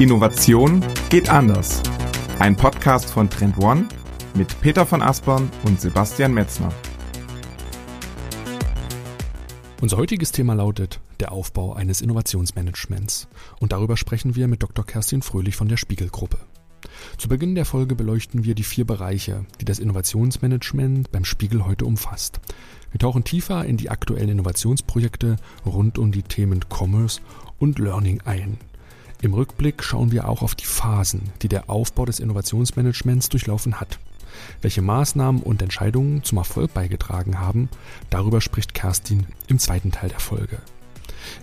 Innovation geht anders. Ein Podcast von Trend One mit Peter von Aspern und Sebastian Metzner. Unser heutiges Thema lautet der Aufbau eines Innovationsmanagements. Und darüber sprechen wir mit Dr. Kerstin Fröhlich von der Spiegelgruppe. Zu Beginn der Folge beleuchten wir die vier Bereiche, die das Innovationsmanagement beim Spiegel heute umfasst. Wir tauchen tiefer in die aktuellen Innovationsprojekte rund um die Themen Commerce und Learning ein. Im Rückblick schauen wir auch auf die Phasen, die der Aufbau des Innovationsmanagements durchlaufen hat. Welche Maßnahmen und Entscheidungen zum Erfolg beigetragen haben, darüber spricht Kerstin im zweiten Teil der Folge.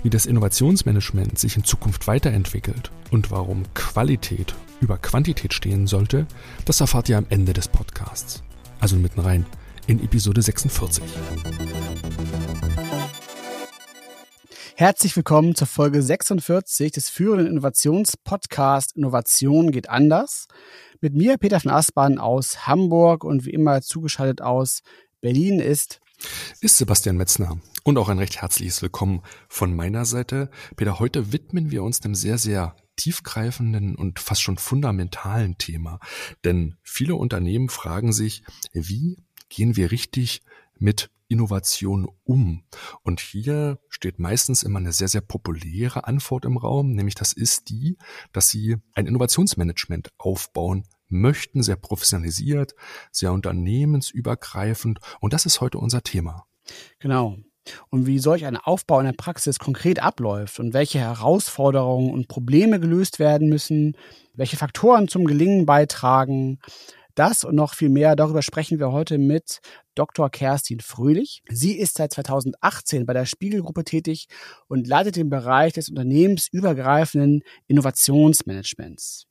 Wie das Innovationsmanagement sich in Zukunft weiterentwickelt und warum Qualität über Quantität stehen sollte, das erfahrt ihr am Ende des Podcasts. Also mitten rein in Episode 46. Herzlich willkommen zur Folge 46 des führenden Innovationspodcasts Innovation geht anders. Mit mir, Peter von Aspern aus Hamburg und wie immer zugeschaltet aus Berlin ist ist Sebastian Metzner und auch ein recht herzliches Willkommen von meiner Seite. Peter, heute widmen wir uns dem sehr, sehr tiefgreifenden und fast schon fundamentalen Thema. Denn viele Unternehmen fragen sich, wie gehen wir richtig mit Innovation um? Und hier steht meistens immer eine sehr, sehr populäre Antwort im Raum, nämlich das ist die, dass sie ein Innovationsmanagement aufbauen möchten, sehr professionalisiert, sehr unternehmensübergreifend. Und das ist heute unser Thema. Genau. Und wie solch ein Aufbau in der Praxis konkret abläuft und welche Herausforderungen und Probleme gelöst werden müssen, welche Faktoren zum Gelingen beitragen, das und noch viel mehr, darüber sprechen wir heute mit Dr. Kerstin Fröhlich. Sie ist seit 2018 bei der Spiegelgruppe tätig und leitet den Bereich des unternehmensübergreifenden Innovationsmanagements.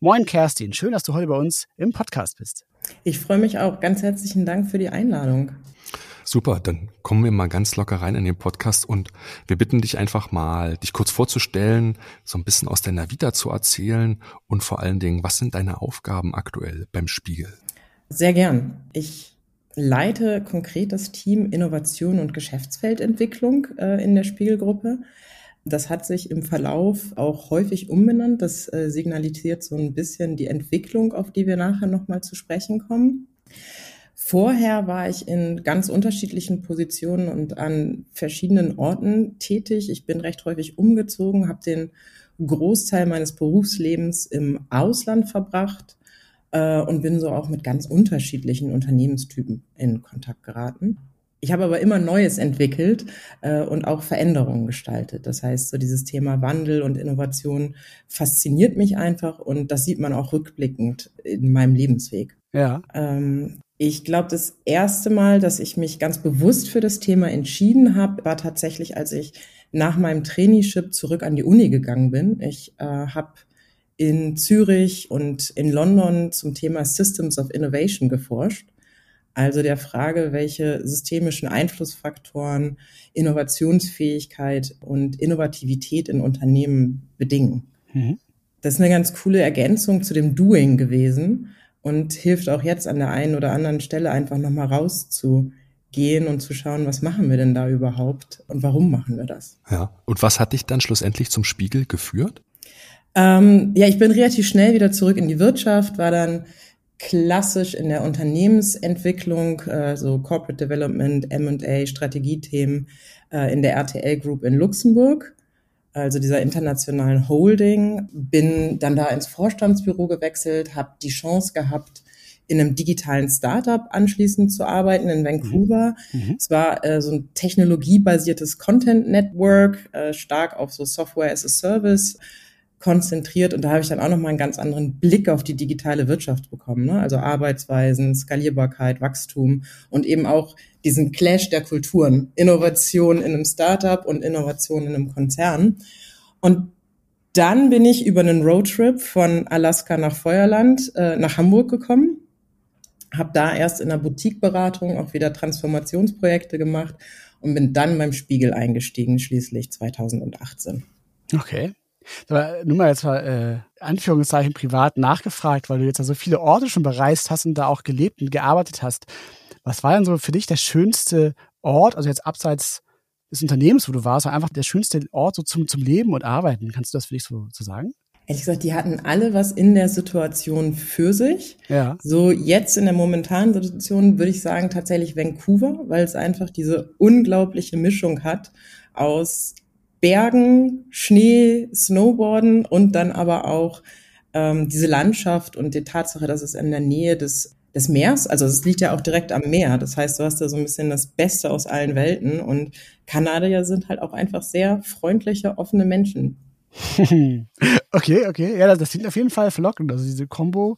Moin Kerstin, schön, dass du heute bei uns im Podcast bist. Ich freue mich auch. Ganz herzlichen Dank für die Einladung. Super, dann kommen wir mal ganz locker rein in den Podcast und wir bitten dich einfach mal, dich kurz vorzustellen, so ein bisschen aus deiner Vita zu erzählen und vor allen Dingen, was sind deine Aufgaben aktuell beim Spiegel? Sehr gern. Ich leite konkret das Team Innovation und Geschäftsfeldentwicklung äh, in der Spiegelgruppe. Das hat sich im Verlauf auch häufig umbenannt. Das äh, signalisiert so ein bisschen die Entwicklung, auf die wir nachher nochmal zu sprechen kommen. Vorher war ich in ganz unterschiedlichen Positionen und an verschiedenen Orten tätig. Ich bin recht häufig umgezogen, habe den Großteil meines Berufslebens im Ausland verbracht äh, und bin so auch mit ganz unterschiedlichen Unternehmenstypen in Kontakt geraten. Ich habe aber immer Neues entwickelt äh, und auch Veränderungen gestaltet. Das heißt, so dieses Thema Wandel und Innovation fasziniert mich einfach und das sieht man auch rückblickend in meinem Lebensweg. Ja. Ähm, ich glaube, das erste Mal, dass ich mich ganz bewusst für das Thema entschieden habe, war tatsächlich, als ich nach meinem Traineeship zurück an die Uni gegangen bin. Ich äh, habe in Zürich und in London zum Thema Systems of Innovation geforscht. Also der Frage, welche systemischen Einflussfaktoren Innovationsfähigkeit und Innovativität in Unternehmen bedingen. Mhm. Das ist eine ganz coole Ergänzung zu dem Doing gewesen und hilft auch jetzt an der einen oder anderen Stelle einfach nochmal rauszugehen und zu schauen, was machen wir denn da überhaupt und warum machen wir das? Ja. Und was hat dich dann schlussendlich zum Spiegel geführt? Ähm, ja, ich bin relativ schnell wieder zurück in die Wirtschaft, war dann klassisch in der Unternehmensentwicklung, äh, so Corporate Development, M&A, Strategiethemen äh, in der RTL Group in Luxemburg also dieser internationalen Holding, bin dann da ins Vorstandsbüro gewechselt, habe die Chance gehabt, in einem digitalen Startup anschließend zu arbeiten in Vancouver. Mhm. mhm. Es war äh, so ein technologiebasiertes Content Network, äh, stark auf so Software as a Service konzentriert und da habe ich dann auch nochmal einen ganz anderen Blick auf die digitale Wirtschaft bekommen. Ne? Also Arbeitsweisen, Skalierbarkeit, Wachstum und eben auch diesen Clash der Kulturen. Innovation in einem Startup und Innovation in einem Konzern. Und dann bin ich über einen Roadtrip von Alaska nach Feuerland äh, nach Hamburg gekommen, habe da erst in der Boutiqueberatung auch wieder Transformationsprojekte gemacht und bin dann beim Spiegel eingestiegen, schließlich 2018. Okay. Aber nur mal jetzt mal äh, Anführungszeichen privat nachgefragt, weil du jetzt ja so viele Orte schon bereist hast und da auch gelebt und gearbeitet hast. Was war denn so für dich der schönste Ort, also jetzt abseits des Unternehmens, wo du warst, einfach der schönste Ort so zum, zum Leben und Arbeiten? Kannst du das für dich so, so sagen? Ehrlich gesagt, die hatten alle was in der Situation für sich. Ja. So jetzt in der momentanen Situation würde ich sagen tatsächlich Vancouver, weil es einfach diese unglaubliche Mischung hat aus Bergen, Schnee, Snowboarden und dann aber auch ähm, diese Landschaft und die Tatsache, dass es in der Nähe des des Meers, also es liegt ja auch direkt am Meer. Das heißt, du hast da so ein bisschen das Beste aus allen Welten und Kanadier sind halt auch einfach sehr freundliche, offene Menschen. okay, okay. Ja, das klingt auf jeden Fall verlockend. Also diese Kombo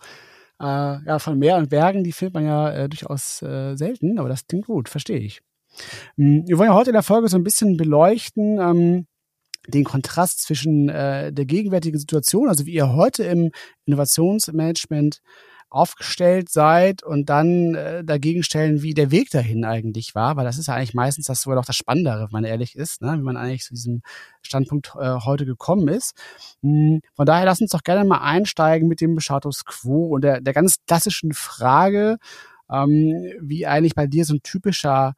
äh, ja, von Meer und Bergen, die findet man ja äh, durchaus äh, selten, aber das klingt gut, verstehe ich. Ähm, wir wollen ja heute in der Folge so ein bisschen beleuchten, ähm, den Kontrast zwischen äh, der gegenwärtigen Situation, also wie ihr heute im Innovationsmanagement aufgestellt seid und dann äh, dagegen stellen, wie der Weg dahin eigentlich war, weil das ist ja eigentlich meistens das sogar noch das Spannendere, wenn man ehrlich ist, ne? wie man eigentlich zu diesem Standpunkt äh, heute gekommen ist. Hm, von daher lass uns doch gerne mal einsteigen mit dem Status Quo und der, der ganz klassischen Frage, ähm, wie eigentlich bei dir so ein typischer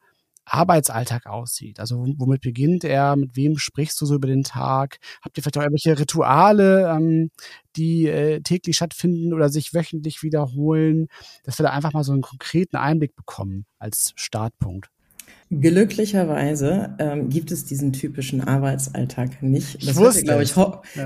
Arbeitsalltag aussieht. Also womit beginnt er? Mit wem sprichst du so über den Tag? Habt ihr vielleicht auch irgendwelche Rituale, ähm, die äh, täglich stattfinden oder sich wöchentlich wiederholen, dass wir da einfach mal so einen konkreten Einblick bekommen als Startpunkt? Glücklicherweise ähm, gibt es diesen typischen Arbeitsalltag nicht. Das hört ihr, glaube ich,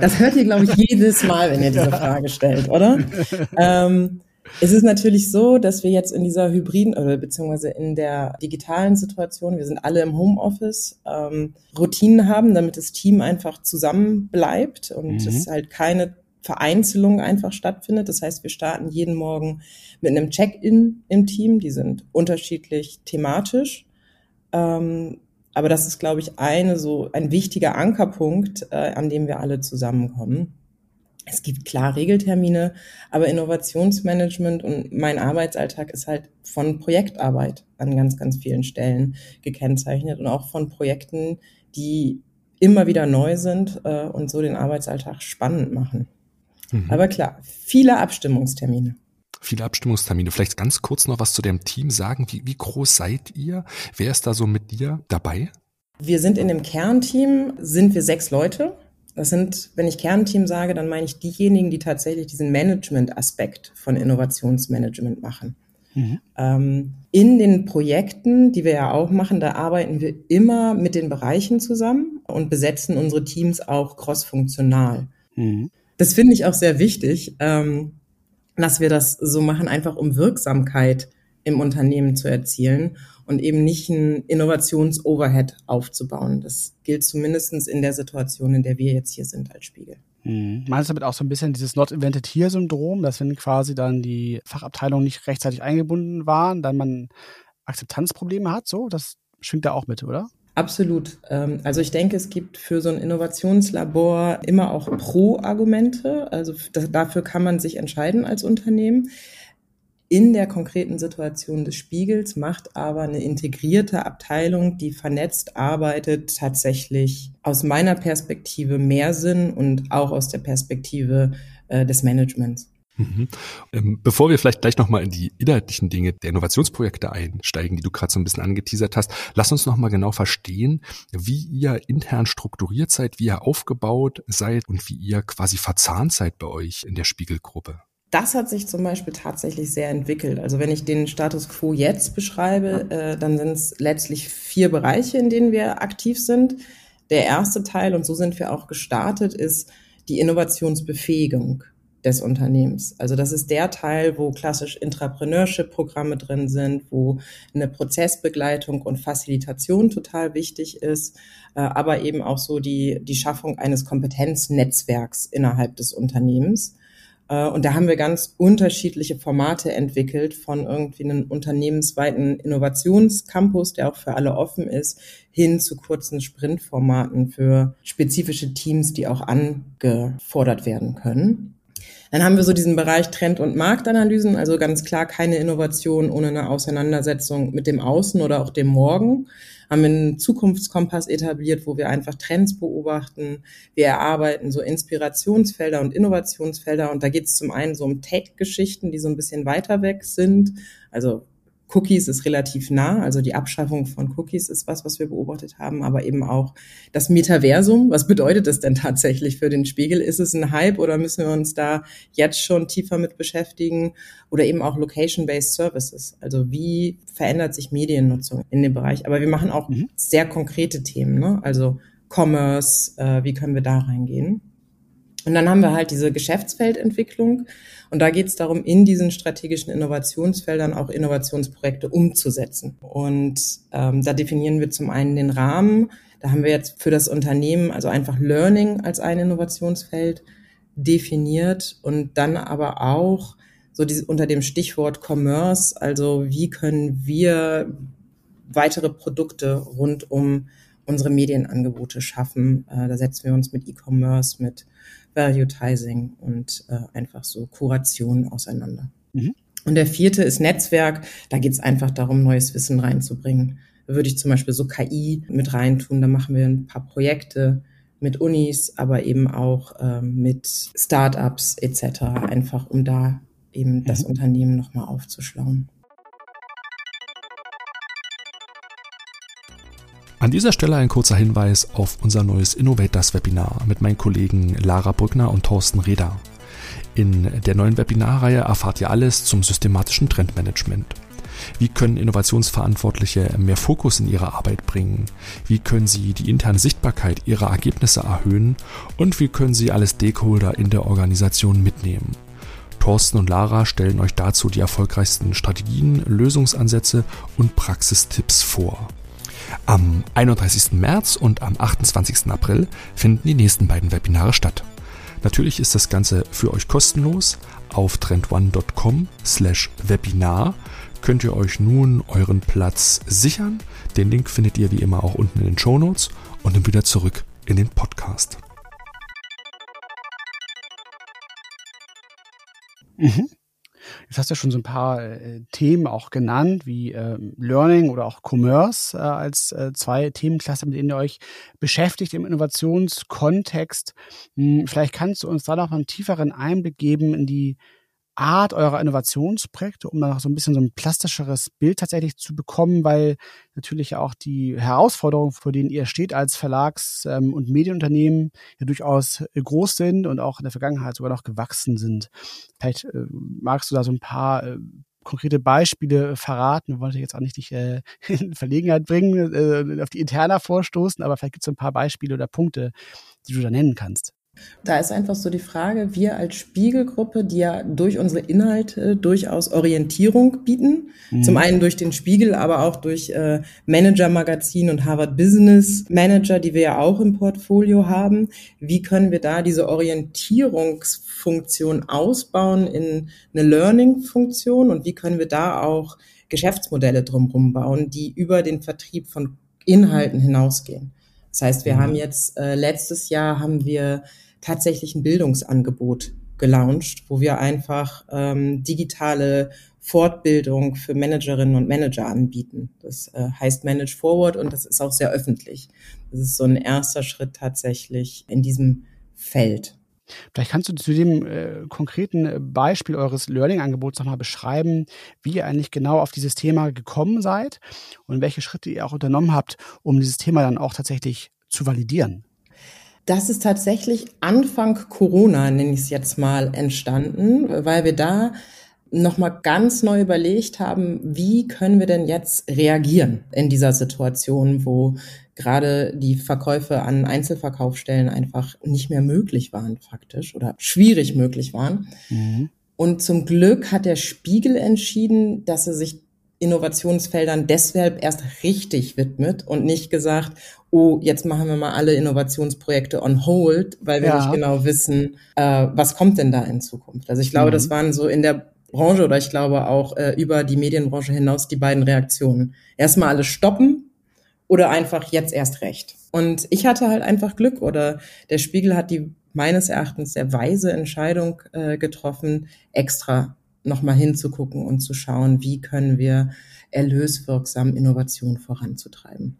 das hört ihr, glaube ich, jedes Mal, wenn ihr diese Frage stellt, oder? ähm, es ist natürlich so, dass wir jetzt in dieser hybriden oder beziehungsweise in der digitalen Situation, wir sind alle im Homeoffice, ähm, Routinen haben, damit das Team einfach zusammen bleibt und mhm. es halt keine Vereinzelung einfach stattfindet. Das heißt, wir starten jeden Morgen mit einem Check-in im Team. Die sind unterschiedlich thematisch. Ähm, aber das ist, glaube ich, eine so ein wichtiger Ankerpunkt, äh, an dem wir alle zusammenkommen. Es gibt klar Regeltermine, aber Innovationsmanagement und mein Arbeitsalltag ist halt von Projektarbeit an ganz, ganz vielen Stellen gekennzeichnet und auch von Projekten, die immer wieder neu sind äh, und so den Arbeitsalltag spannend machen. Mhm. Aber klar, viele Abstimmungstermine. Viele Abstimmungstermine. Vielleicht ganz kurz noch was zu dem Team sagen. Wie, wie groß seid ihr? Wer ist da so mit dir dabei? Wir sind in dem Kernteam, sind wir sechs Leute. Das sind, wenn ich Kernteam sage, dann meine ich diejenigen, die tatsächlich diesen Management-Aspekt von Innovationsmanagement machen. Mhm. Ähm, in den Projekten, die wir ja auch machen, da arbeiten wir immer mit den Bereichen zusammen und besetzen unsere Teams auch crossfunktional. Mhm. Das finde ich auch sehr wichtig, ähm, dass wir das so machen, einfach um Wirksamkeit im Unternehmen zu erzielen und eben nicht ein Innovations-Overhead aufzubauen. Das gilt zumindestens in der Situation, in der wir jetzt hier sind als Spiegel. Mhm. Meinst du damit auch so ein bisschen dieses Not Invented Here Syndrom, dass wenn quasi dann die Fachabteilungen nicht rechtzeitig eingebunden waren, dann man Akzeptanzprobleme hat, so? Das schwingt da auch mit, oder? Absolut. Ähm, also ich denke, es gibt für so ein Innovationslabor immer auch Pro-Argumente. Also dafür kann man sich entscheiden als Unternehmen in der konkreten Situation des Spiegels macht aber eine integrierte Abteilung, die vernetzt arbeitet, tatsächlich aus meiner Perspektive mehr Sinn und auch aus der Perspektive äh, des Managements. Mhm. Ähm, bevor wir vielleicht gleich nochmal in die inhaltlichen Dinge der Innovationsprojekte einsteigen, die du gerade so ein bisschen angeteasert hast, lass uns nochmal genau verstehen, wie ihr intern strukturiert seid, wie ihr aufgebaut seid und wie ihr quasi verzahnt seid bei euch in der Spiegelgruppe. Das hat sich zum Beispiel tatsächlich sehr entwickelt. Also wenn ich den Status quo jetzt beschreibe, äh, dann sind es letztlich vier Bereiche, in denen wir aktiv sind. Der erste Teil, und so sind wir auch gestartet, ist die Innovationsbefähigung des Unternehmens. Also das ist der Teil, wo klassisch Intrapreneurship-Programme drin sind, wo eine Prozessbegleitung und Facilitation total wichtig ist, äh, aber eben auch so die, die Schaffung eines Kompetenznetzwerks innerhalb des Unternehmens. Äh, und da haben wir ganz unterschiedliche Formate entwickelt, von irgendwie einem unternehmensweiten Innovationscampus, der auch für alle offen ist, hin zu kurzen Sprintformaten für spezifische Teams, die auch angefordert werden können. Dann haben wir so diesen Bereich Trend- und Marktanalysen, also ganz klar keine Innovation ohne eine Auseinandersetzung mit dem Außen oder auch dem Morgen haben einen Zukunftskompass etabliert, wo wir einfach Trends beobachten. Wir erarbeiten so Inspirationsfelder und Innovationsfelder. Und da geht es zum einen so um Tech-Geschichten, die so ein bisschen weiter weg sind. Also Cookies ist relativ nah, also die Abschaffung von Cookies ist was, was wir beobachtet haben, aber eben auch das Metaversum. Was bedeutet das denn tatsächlich für den Spiegel? Ist es ein Hype oder müssen wir uns da jetzt schon tiefer mit beschäftigen? Oder eben auch Location-Based Services. Also wie verändert sich Mediennutzung in dem Bereich? Aber wir machen auch mhm. sehr konkrete Themen, ne? also Commerce, äh, wie können wir da reingehen? Und dann haben wir halt diese Geschäftsfeldentwicklung. Und da geht es darum, in diesen strategischen Innovationsfeldern auch Innovationsprojekte umzusetzen. Und ähm, da definieren wir zum einen den Rahmen. Da haben wir jetzt für das Unternehmen also einfach Learning als ein Innovationsfeld definiert und dann aber auch so diese, unter dem Stichwort Commerce, also wie können wir weitere Produkte rund um unsere Medienangebote schaffen. Äh, da setzen wir uns mit E-Commerce, mit Valuetizing und äh, einfach so Kuration auseinander. Mhm. Und der vierte ist Netzwerk. Da geht es einfach darum, neues Wissen reinzubringen. Da würde ich zum Beispiel so KI mit reintun. Da machen wir ein paar Projekte mit Unis, aber eben auch ähm, mit Startups etc. Einfach um da eben mhm. das Unternehmen nochmal aufzuschlauen. An dieser Stelle ein kurzer Hinweis auf unser neues Innovators Webinar mit meinen Kollegen Lara Brückner und Thorsten Reda. In der neuen Webinarreihe erfahrt ihr alles zum systematischen Trendmanagement. Wie können Innovationsverantwortliche mehr Fokus in ihre Arbeit bringen? Wie können sie die interne Sichtbarkeit ihrer Ergebnisse erhöhen? Und wie können sie alle Stakeholder in der Organisation mitnehmen? Thorsten und Lara stellen euch dazu die erfolgreichsten Strategien, Lösungsansätze und Praxistipps vor. Am 31. März und am 28. April finden die nächsten beiden Webinare statt. Natürlich ist das Ganze für euch kostenlos. Auf trendone.com slash Webinar könnt ihr euch nun euren Platz sichern. Den Link findet ihr wie immer auch unten in den Show Notes und dann wieder zurück in den Podcast. Mhm. Jetzt hast du schon so ein paar äh, Themen auch genannt, wie äh, Learning oder auch Commerce äh, als äh, zwei Themenklasse, mit denen ihr euch beschäftigt im Innovationskontext. Hm, vielleicht kannst du uns da noch einen tieferen Einblick geben in die Art eurer Innovationsprojekte, um dann noch so ein bisschen so ein plastischeres Bild tatsächlich zu bekommen, weil natürlich auch die Herausforderungen, vor denen ihr steht als Verlags- ähm, und Medienunternehmen, ja durchaus groß sind und auch in der Vergangenheit sogar noch gewachsen sind. Vielleicht äh, magst du da so ein paar äh, konkrete Beispiele verraten. Wir wollen jetzt auch nicht dich äh, in Verlegenheit bringen, äh, auf die Interna vorstoßen, aber vielleicht gibt es ein paar Beispiele oder Punkte, die du da nennen kannst. Da ist einfach so die Frage, wir als Spiegelgruppe, die ja durch unsere Inhalte durchaus Orientierung bieten, mhm. zum einen durch den Spiegel, aber auch durch äh, Manager Magazin und Harvard Business Manager, die wir ja auch im Portfolio haben. Wie können wir da diese Orientierungsfunktion ausbauen in eine Learning-Funktion und wie können wir da auch Geschäftsmodelle drumherum bauen, die über den Vertrieb von Inhalten hinausgehen? Das heißt, wir mhm. haben jetzt äh, letztes Jahr haben wir tatsächlich ein Bildungsangebot gelauncht, wo wir einfach ähm, digitale Fortbildung für Managerinnen und Manager anbieten. Das äh, heißt Manage Forward und das ist auch sehr öffentlich. Das ist so ein erster Schritt tatsächlich in diesem Feld. Vielleicht kannst du zu dem äh, konkreten Beispiel eures Learning-Angebots nochmal beschreiben, wie ihr eigentlich genau auf dieses Thema gekommen seid und welche Schritte ihr auch unternommen habt, um dieses Thema dann auch tatsächlich zu validieren. Das ist tatsächlich Anfang Corona, nenne ich es jetzt mal, entstanden, weil wir da nochmal ganz neu überlegt haben, wie können wir denn jetzt reagieren in dieser Situation, wo gerade die Verkäufe an Einzelverkaufsstellen einfach nicht mehr möglich waren, faktisch, oder schwierig möglich waren. Mhm. Und zum Glück hat der Spiegel entschieden, dass er sich Innovationsfeldern deshalb erst richtig widmet und nicht gesagt, oh, jetzt machen wir mal alle Innovationsprojekte on hold, weil wir ja. nicht genau wissen, äh, was kommt denn da in Zukunft. Also ich glaube, mhm. das waren so in der Branche oder ich glaube auch äh, über die Medienbranche hinaus die beiden Reaktionen. Erstmal alles stoppen oder einfach jetzt erst recht. Und ich hatte halt einfach Glück oder der Spiegel hat die meines Erachtens sehr weise Entscheidung äh, getroffen, extra nochmal hinzugucken und zu schauen, wie können wir erlöswirksam Innovation voranzutreiben.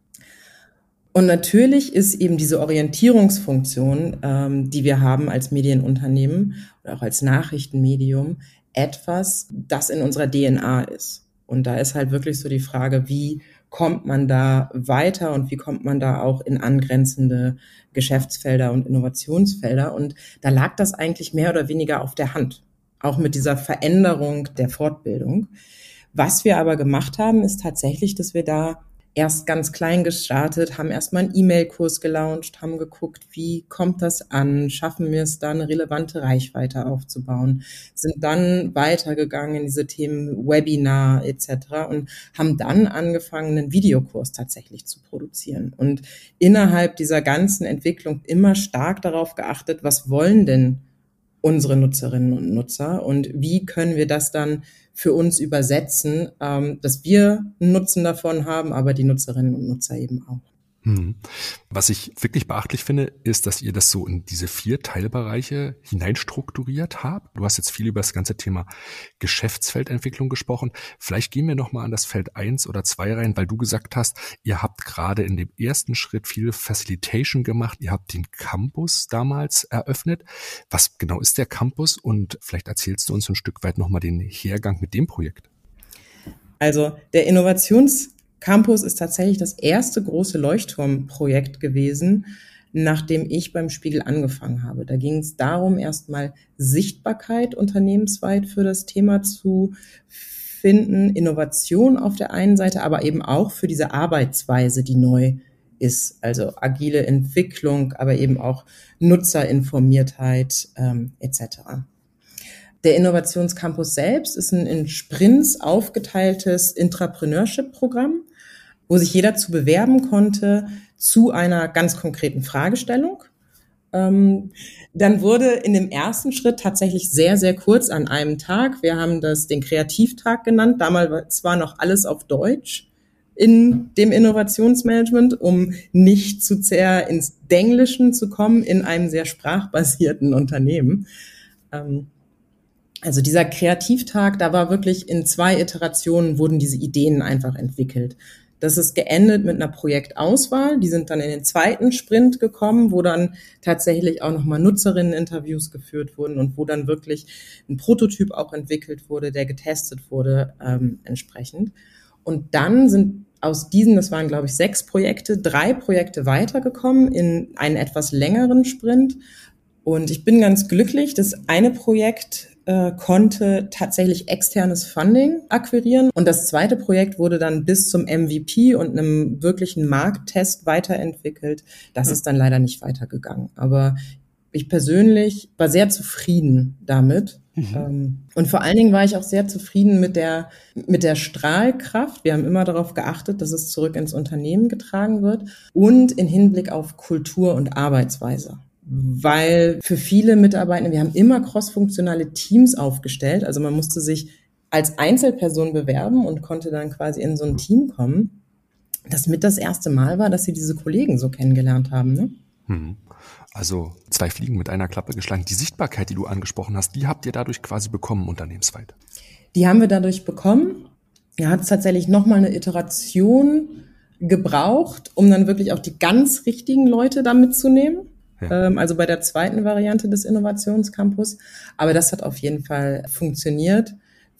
Und natürlich ist eben diese Orientierungsfunktion, ähm, die wir haben als Medienunternehmen oder auch als Nachrichtenmedium, etwas, das in unserer DNA ist. Und da ist halt wirklich so die Frage, wie kommt man da weiter und wie kommt man da auch in angrenzende Geschäftsfelder und Innovationsfelder. Und da lag das eigentlich mehr oder weniger auf der Hand, auch mit dieser Veränderung der Fortbildung. Was wir aber gemacht haben, ist tatsächlich, dass wir da erst ganz klein gestartet, haben erstmal einen E-Mail-Kurs gelauncht, haben geguckt, wie kommt das an, schaffen wir es da eine relevante Reichweite aufzubauen, sind dann weitergegangen in diese Themen Webinar etc. und haben dann angefangen, einen Videokurs tatsächlich zu produzieren und innerhalb dieser ganzen Entwicklung immer stark darauf geachtet, was wollen denn unsere Nutzerinnen und Nutzer und wie können wir das dann für uns übersetzen, ähm, dass wir einen Nutzen davon haben, aber die Nutzerinnen und Nutzer eben auch. Hm. Was ich wirklich beachtlich finde, ist, dass ihr das so in diese vier Teilbereiche hineinstrukturiert habt. Du hast jetzt viel über das ganze Thema Geschäftsfeldentwicklung gesprochen. Vielleicht gehen wir nochmal an das Feld eins oder zwei rein, weil du gesagt hast, ihr habt gerade in dem ersten Schritt viel Facilitation gemacht. Ihr habt den Campus damals eröffnet. Was genau ist der Campus? Und vielleicht erzählst du uns ein Stück weit nochmal den Hergang mit dem Projekt. Also der Innovations Campus ist tatsächlich das erste große Leuchtturmprojekt gewesen, nachdem ich beim Spiegel angefangen habe. Da ging es darum, erstmal Sichtbarkeit unternehmensweit für das Thema zu finden, Innovation auf der einen Seite, aber eben auch für diese Arbeitsweise, die neu ist, also agile Entwicklung, aber eben auch Nutzerinformiertheit ähm, etc. Der Innovationscampus selbst ist ein in Sprints aufgeteiltes Intrapreneurship-Programm wo sich jeder zu bewerben konnte zu einer ganz konkreten Fragestellung. Ähm, dann wurde in dem ersten Schritt tatsächlich sehr, sehr kurz an einem Tag, wir haben das den Kreativtag genannt, damals war noch alles auf Deutsch in dem Innovationsmanagement, um nicht zu sehr ins Denglischen zu kommen in einem sehr sprachbasierten Unternehmen. Ähm, also dieser Kreativtag, da war wirklich in zwei Iterationen wurden diese Ideen einfach entwickelt. Das ist geendet mit einer Projektauswahl. Die sind dann in den zweiten Sprint gekommen, wo dann tatsächlich auch nochmal Nutzerinneninterviews geführt wurden und wo dann wirklich ein Prototyp auch entwickelt wurde, der getestet wurde ähm, entsprechend. Und dann sind aus diesen, das waren glaube ich sechs Projekte, drei Projekte weitergekommen in einen etwas längeren Sprint. Und ich bin ganz glücklich. Das eine Projekt äh, konnte tatsächlich externes Funding akquirieren. Und das zweite Projekt wurde dann bis zum MVP und einem wirklichen Markttest weiterentwickelt. Das mhm. ist dann leider nicht weitergegangen. Aber ich persönlich war sehr zufrieden damit. Mhm. Ähm, und vor allen Dingen war ich auch sehr zufrieden mit der, mit der Strahlkraft. Wir haben immer darauf geachtet, dass es zurück ins Unternehmen getragen wird und in Hinblick auf Kultur und Arbeitsweise weil für viele Mitarbeiter, wir haben immer crossfunktionale Teams aufgestellt. Also man musste sich als Einzelperson bewerben und konnte dann quasi in so ein Team kommen. Das mit das erste Mal war, dass sie diese Kollegen so kennengelernt haben. Ne? Hm. Also zwei Fliegen mit einer Klappe geschlagen. Die Sichtbarkeit, die du angesprochen hast, die habt ihr dadurch quasi bekommen unternehmensweit. Die haben wir dadurch bekommen. Ja, hat es tatsächlich nochmal eine Iteration gebraucht, um dann wirklich auch die ganz richtigen Leute da mitzunehmen ähm, also bei der zweiten Variante des Innovationscampus. Aber das hat auf jeden Fall funktioniert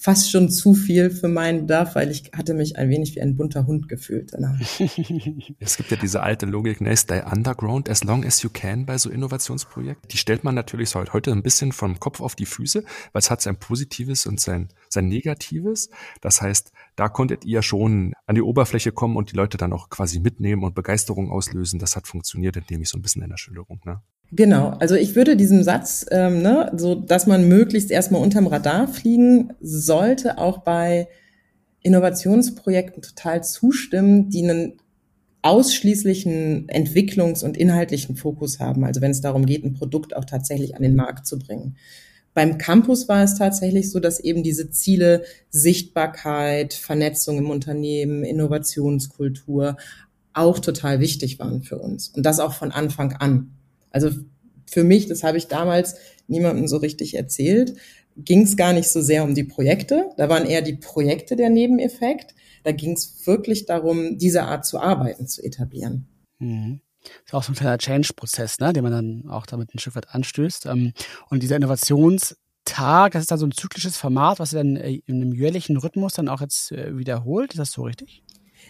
fast schon zu viel für meinen Bedarf, weil ich hatte mich ein wenig wie ein bunter Hund gefühlt. Es gibt ja diese alte Logik, ne, stay underground as long as you can bei so Innovationsprojekten. Die stellt man natürlich heute ein bisschen vom Kopf auf die Füße, weil es hat sein Positives und sein, sein Negatives. Das heißt, da konntet ihr schon an die Oberfläche kommen und die Leute dann auch quasi mitnehmen und Begeisterung auslösen. Das hat funktioniert, indem ich so ein bisschen in der Schilderung. Ne? Genau, also ich würde diesem Satz, ähm, ne, so dass man möglichst erstmal unterm Radar fliegen sollte, auch bei Innovationsprojekten total zustimmen, die einen ausschließlichen Entwicklungs- und inhaltlichen Fokus haben. Also wenn es darum geht, ein Produkt auch tatsächlich an den Markt zu bringen. Beim Campus war es tatsächlich so, dass eben diese Ziele Sichtbarkeit, Vernetzung im Unternehmen, Innovationskultur auch total wichtig waren für uns. Und das auch von Anfang an. Also für mich, das habe ich damals niemandem so richtig erzählt, ging es gar nicht so sehr um die Projekte. Da waren eher die Projekte der Nebeneffekt. Da ging es wirklich darum, diese Art zu arbeiten zu etablieren. Mhm. Das ist auch so ein kleiner Change-Prozess, ne, den man dann auch damit ein Stück weit anstößt. Ähm, und dieser Innovations- Tag, das ist dann so ein zyklisches Format, was ihr dann äh, in einem jährlichen Rhythmus dann auch jetzt äh, wiederholt. Ist das so richtig?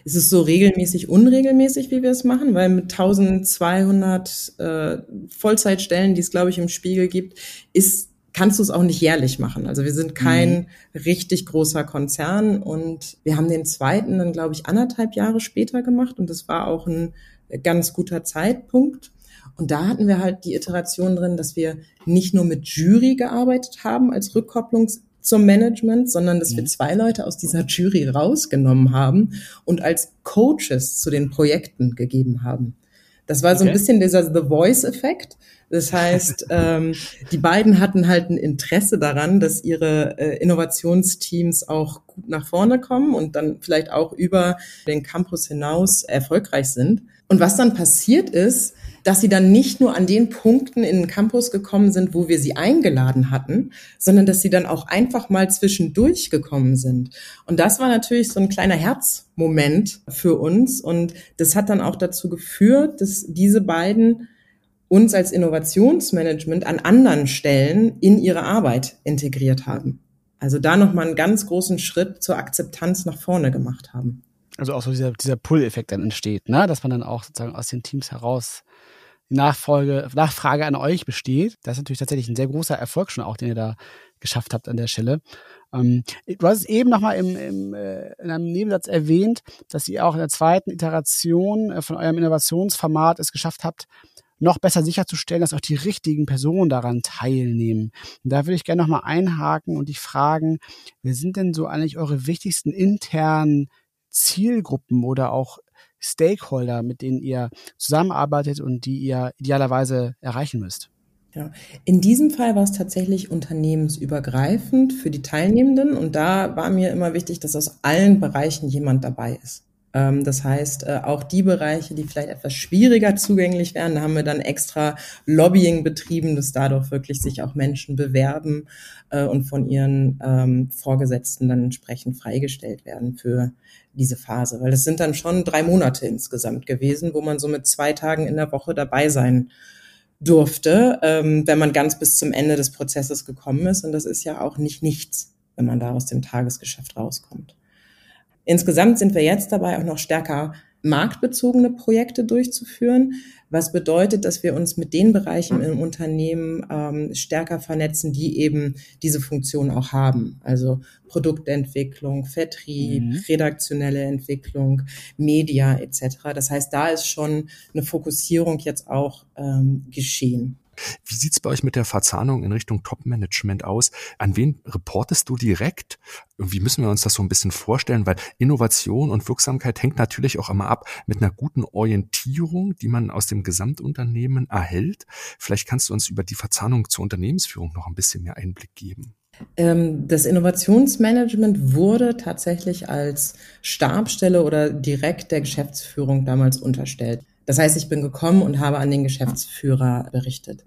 Es ist so regelmäßig, unregelmäßig, wie wir es machen, weil mit 1200 äh, Vollzeitstellen, die es, glaube ich, im Spiegel gibt, ist kannst du es auch nicht jährlich machen. Also wir sind kein mhm. richtig großer Konzern und wir haben den zweiten dann, glaube ich, anderthalb Jahre später gemacht und das war auch ein ganz guter Zeitpunkt. Und da hatten wir halt die Iteration drin, dass wir nicht nur mit Jury gearbeitet haben als Rückkopplung zum Management, sondern dass wir mhm. zwei Leute aus dieser Jury rausgenommen haben und als Coaches zu den Projekten gegeben haben. Das war so ein bisschen dieser The Voice-Effekt. Das heißt, ähm, die beiden hatten halt ein Interesse daran, dass ihre äh, Innovationsteams auch gut nach vorne kommen und dann vielleicht auch über den Campus hinaus erfolgreich sind. Und was dann passiert ist, dass sie dann nicht nur an den Punkten in den Campus gekommen sind, wo wir sie eingeladen hatten, sondern dass sie dann auch einfach mal zwischendurch gekommen sind. Und das war natürlich so ein kleiner Herzmoment für uns. Und das hat dann auch dazu geführt, dass diese beiden uns als Innovationsmanagement an anderen Stellen in ihre Arbeit integriert haben. Also da nochmal einen ganz großen Schritt zur Akzeptanz nach vorne gemacht haben. Also auch so dieser, dieser Pull-Effekt dann entsteht, ne? dass man dann auch sozusagen aus den Teams heraus Nachfolge, Nachfrage an euch besteht. Das ist natürlich tatsächlich ein sehr großer Erfolg schon auch, den ihr da geschafft habt an der Stelle. Ähm, du hast es eben nochmal im, im, äh, in einem Nebensatz erwähnt, dass ihr auch in der zweiten Iteration äh, von eurem Innovationsformat es geschafft habt, noch besser sicherzustellen, dass auch die richtigen Personen daran teilnehmen. Und da würde ich gerne nochmal einhaken und dich fragen, wer sind denn so eigentlich eure wichtigsten internen Zielgruppen oder auch Stakeholder, mit denen ihr zusammenarbeitet und die ihr idealerweise erreichen müsst? Ja, in diesem Fall war es tatsächlich unternehmensübergreifend für die Teilnehmenden und da war mir immer wichtig, dass aus allen Bereichen jemand dabei ist. Ähm, das heißt, äh, auch die Bereiche, die vielleicht etwas schwieriger zugänglich wären, da haben wir dann extra Lobbying betrieben, dass dadurch wirklich sich auch Menschen bewerben äh, und von ihren ähm, Vorgesetzten dann entsprechend freigestellt werden für diese Phase. Weil das sind dann schon drei Monate insgesamt gewesen, wo man so mit zwei Tagen in der Woche dabei sein durfte, ähm, wenn man ganz bis zum Ende des Prozesses gekommen ist. Und das ist ja auch nicht nichts, wenn man da aus dem Tagesgeschäft rauskommt. Insgesamt sind wir jetzt dabei, auch noch stärker marktbezogene Projekte durchzuführen, was bedeutet, dass wir uns mit den Bereichen im Unternehmen ähm, stärker vernetzen, die eben diese Funktion auch haben. Also Produktentwicklung, Vertrieb, mhm. redaktionelle Entwicklung, Media etc. Das heißt, da ist schon eine Fokussierung jetzt auch ähm, geschehen. Wie sieht's bei euch mit der Verzahnung in Richtung Top-Management aus? An wen reportest du direkt? Wie müssen wir uns das so ein bisschen vorstellen? Weil Innovation und Wirksamkeit hängt natürlich auch immer ab mit einer guten Orientierung, die man aus dem Gesamtunternehmen erhält. Vielleicht kannst du uns über die Verzahnung zur Unternehmensführung noch ein bisschen mehr Einblick geben. Ähm, das Innovationsmanagement wurde tatsächlich als Stabstelle oder direkt der Geschäftsführung damals unterstellt. Das heißt, ich bin gekommen und habe an den Geschäftsführer berichtet.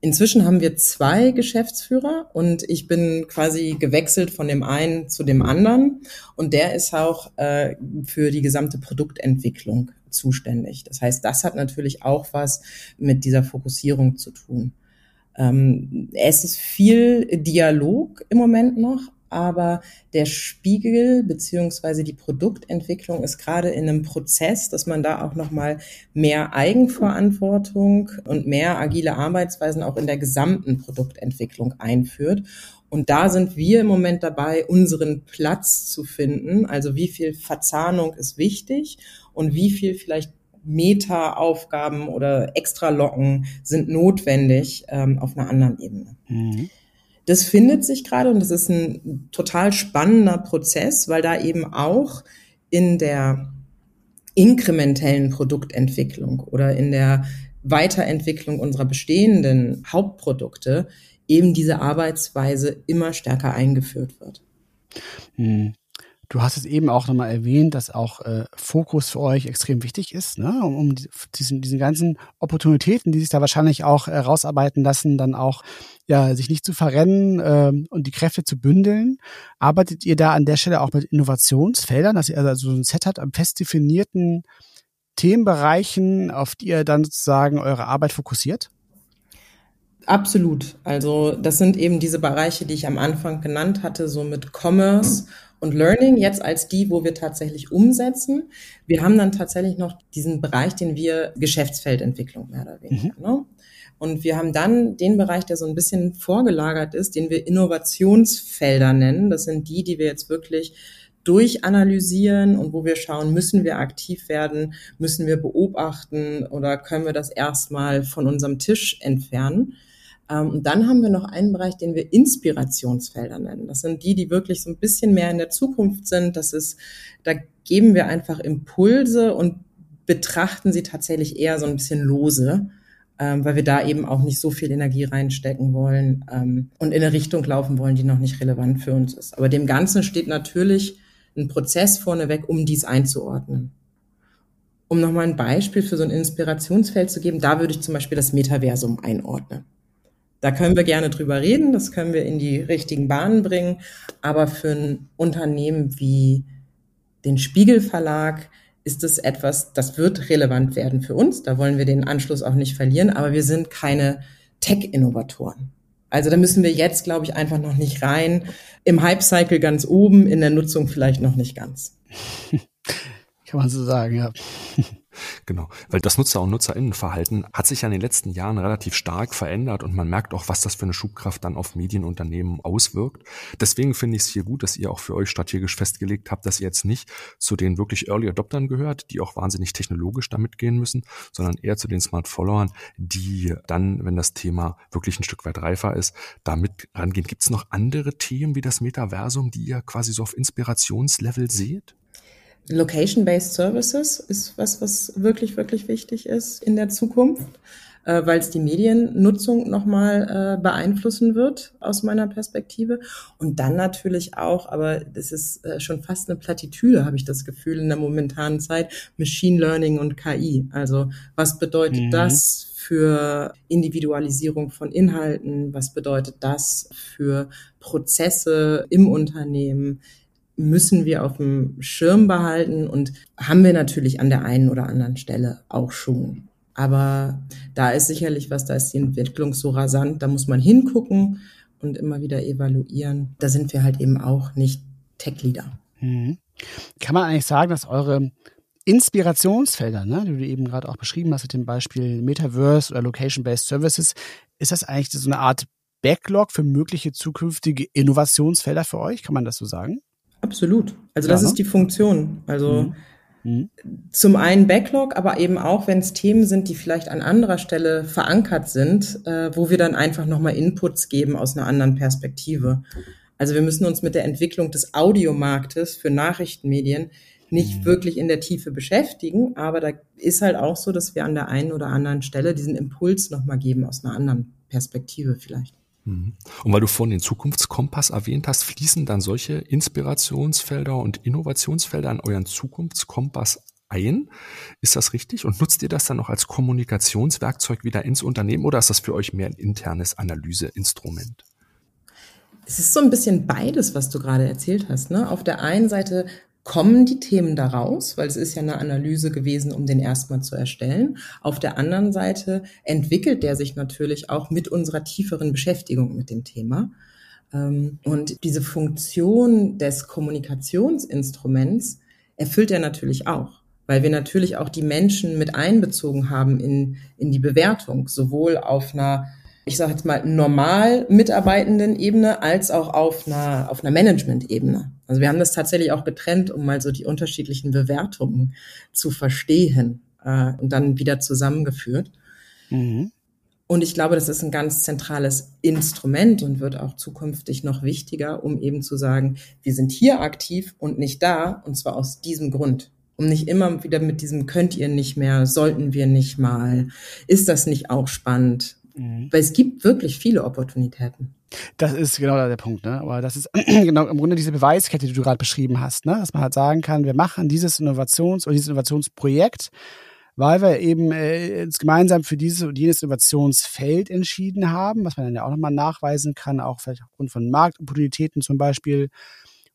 Inzwischen haben wir zwei Geschäftsführer und ich bin quasi gewechselt von dem einen zu dem anderen und der ist auch äh, für die gesamte Produktentwicklung zuständig. Das heißt, das hat natürlich auch was mit dieser Fokussierung zu tun. Ähm, es ist viel Dialog im Moment noch, aber der Spiegel beziehungsweise die Produktentwicklung ist gerade in einem Prozess, dass man da auch noch mal mehr Eigenverantwortung und mehr agile Arbeitsweisen auch in der gesamten Produktentwicklung einführt. Und da sind wir im Moment dabei, unseren Platz zu finden. Also wie viel Verzahnung ist wichtig und wie viel vielleicht Meta-Aufgaben oder Extra-Locken sind notwendig ähm, auf einer anderen Ebene. Mhm. Das findet sich gerade und das ist ein total spannender Prozess, weil da eben auch in der inkrementellen Produktentwicklung oder in der Weiterentwicklung unserer bestehenden Hauptprodukte eben diese Arbeitsweise immer stärker eingeführt wird. Du hast es eben auch nochmal erwähnt, dass auch äh, Fokus für euch extrem wichtig ist, ne? um, um diesen, diesen ganzen Opportunitäten, die sich da wahrscheinlich auch äh, lassen, dann auch ja sich nicht zu verrennen ähm, und die Kräfte zu bündeln. Arbeitet ihr da an der Stelle auch mit Innovationsfeldern, dass ihr also so ein Set habt an fest definierten Themenbereichen, auf die ihr dann sozusagen eure Arbeit fokussiert? Absolut. Also das sind eben diese Bereiche, die ich am Anfang genannt hatte, so mit Commerce und Learning, jetzt als die, wo wir tatsächlich umsetzen. Wir haben dann tatsächlich noch diesen Bereich, den wir Geschäftsfeldentwicklung mehr oder weniger. Mhm. Ne? Und wir haben dann den Bereich, der so ein bisschen vorgelagert ist, den wir Innovationsfelder nennen. Das sind die, die wir jetzt wirklich durchanalysieren und wo wir schauen, müssen wir aktiv werden, müssen wir beobachten oder können wir das erstmal von unserem Tisch entfernen. Ähm, und dann haben wir noch einen Bereich, den wir Inspirationsfelder nennen. Das sind die, die wirklich so ein bisschen mehr in der Zukunft sind. Das ist, da geben wir einfach Impulse und betrachten sie tatsächlich eher so ein bisschen lose, ähm, weil wir da eben auch nicht so viel Energie reinstecken wollen ähm, und in eine Richtung laufen wollen, die noch nicht relevant für uns ist. Aber dem Ganzen steht natürlich ein Prozess vorneweg, um dies einzuordnen. Um nochmal ein Beispiel für so ein Inspirationsfeld zu geben, da würde ich zum Beispiel das Metaversum einordnen. Da können wir gerne drüber reden, das können wir in die richtigen Bahnen bringen. Aber für ein Unternehmen wie den Spiegel Verlag ist es etwas, das wird relevant werden für uns. Da wollen wir den Anschluss auch nicht verlieren. Aber wir sind keine Tech-Innovatoren. Also da müssen wir jetzt, glaube ich, einfach noch nicht rein. Im Hype-Cycle ganz oben, in der Nutzung vielleicht noch nicht ganz. Kann man so sagen, ja. Genau, weil das Nutzer- und Nutzerinnenverhalten hat sich ja in den letzten Jahren relativ stark verändert und man merkt auch, was das für eine Schubkraft dann auf Medienunternehmen auswirkt. Deswegen finde ich es hier gut, dass ihr auch für euch strategisch festgelegt habt, dass ihr jetzt nicht zu den wirklich Early Adoptern gehört, die auch wahnsinnig technologisch damit gehen müssen, sondern eher zu den Smart Followern, die dann, wenn das Thema wirklich ein Stück weit reifer ist, damit rangehen. Gibt es noch andere Themen wie das Metaversum, die ihr quasi so auf Inspirationslevel seht? Location-Based Services ist was, was wirklich, wirklich wichtig ist in der Zukunft, äh, weil es die Mediennutzung nochmal äh, beeinflussen wird aus meiner Perspektive. Und dann natürlich auch, aber das ist äh, schon fast eine Plattitüde, habe ich das Gefühl, in der momentanen Zeit, Machine Learning und KI. Also was bedeutet mhm. das für Individualisierung von Inhalten? Was bedeutet das für Prozesse im Unternehmen? Müssen wir auf dem Schirm behalten und haben wir natürlich an der einen oder anderen Stelle auch schon. Aber da ist sicherlich was, da ist die Entwicklung so rasant, da muss man hingucken und immer wieder evaluieren. Da sind wir halt eben auch nicht Tech-Leader. Mhm. Kann man eigentlich sagen, dass eure Inspirationsfelder, ne, die du eben gerade auch beschrieben hast mit dem Beispiel Metaverse oder Location-Based Services, ist das eigentlich so eine Art Backlog für mögliche zukünftige Innovationsfelder für euch? Kann man das so sagen? Absolut. Also das ne? ist die Funktion. Also mhm. mhm. zum einen Backlog, aber eben auch, wenn es Themen sind, die vielleicht an anderer Stelle verankert sind, äh, wo wir dann einfach nochmal Inputs geben aus einer anderen Perspektive. Also wir müssen uns mit der Entwicklung des Audiomarktes für Nachrichtenmedien nicht mhm. wirklich in der Tiefe beschäftigen, aber da ist halt auch so, dass wir an der einen oder anderen Stelle diesen Impuls nochmal geben aus einer anderen Perspektive vielleicht. Mhm. Und weil du vorhin den Zukunftskompass erwähnt hast, fließen dann solche Inspirationsfelder und Innovationsfelder in euren Zukunftskompass ein. Ist das richtig? Und nutzt ihr das dann noch als Kommunikationswerkzeug wieder ins Unternehmen oder ist das für euch mehr ein internes Analyseinstrument? Es ist so ein bisschen beides, was du gerade erzählt hast. Ne? Auf der einen Seite kommen die Themen daraus, weil es ist ja eine Analyse gewesen, um den erstmal zu erstellen. Auf der anderen Seite entwickelt der sich natürlich auch mit unserer tieferen Beschäftigung mit dem Thema. Ähm, und diese Funktion des Kommunikationsinstruments erfüllt er natürlich auch, weil wir natürlich auch die Menschen mit einbezogen haben in, in die Bewertung, sowohl auf einer ich sage jetzt mal, normal mitarbeitenden Ebene als auch auf einer, auf einer Management-Ebene. Also wir haben das tatsächlich auch getrennt, um mal so die unterschiedlichen Bewertungen zu verstehen äh, und dann wieder zusammengeführt. Mhm. Und ich glaube, das ist ein ganz zentrales Instrument und wird auch zukünftig noch wichtiger, um eben zu sagen, wir sind hier aktiv und nicht da, und zwar aus diesem Grund. Um nicht immer wieder mit diesem könnt ihr nicht mehr, sollten wir nicht mal, ist das nicht auch spannend, Mhm. Weil es gibt wirklich viele Opportunitäten. Das ist genau der Punkt, ne? Aber das ist genau im Grunde diese Beweiskette, die du gerade beschrieben hast, ne? Dass man halt sagen kann, wir machen dieses Innovations- oder dieses Innovationsprojekt, weil wir eben äh, uns gemeinsam für dieses und jenes Innovationsfeld entschieden haben, was man dann ja auch nochmal nachweisen kann, auch vielleicht aufgrund von Marktopportunitäten zum Beispiel.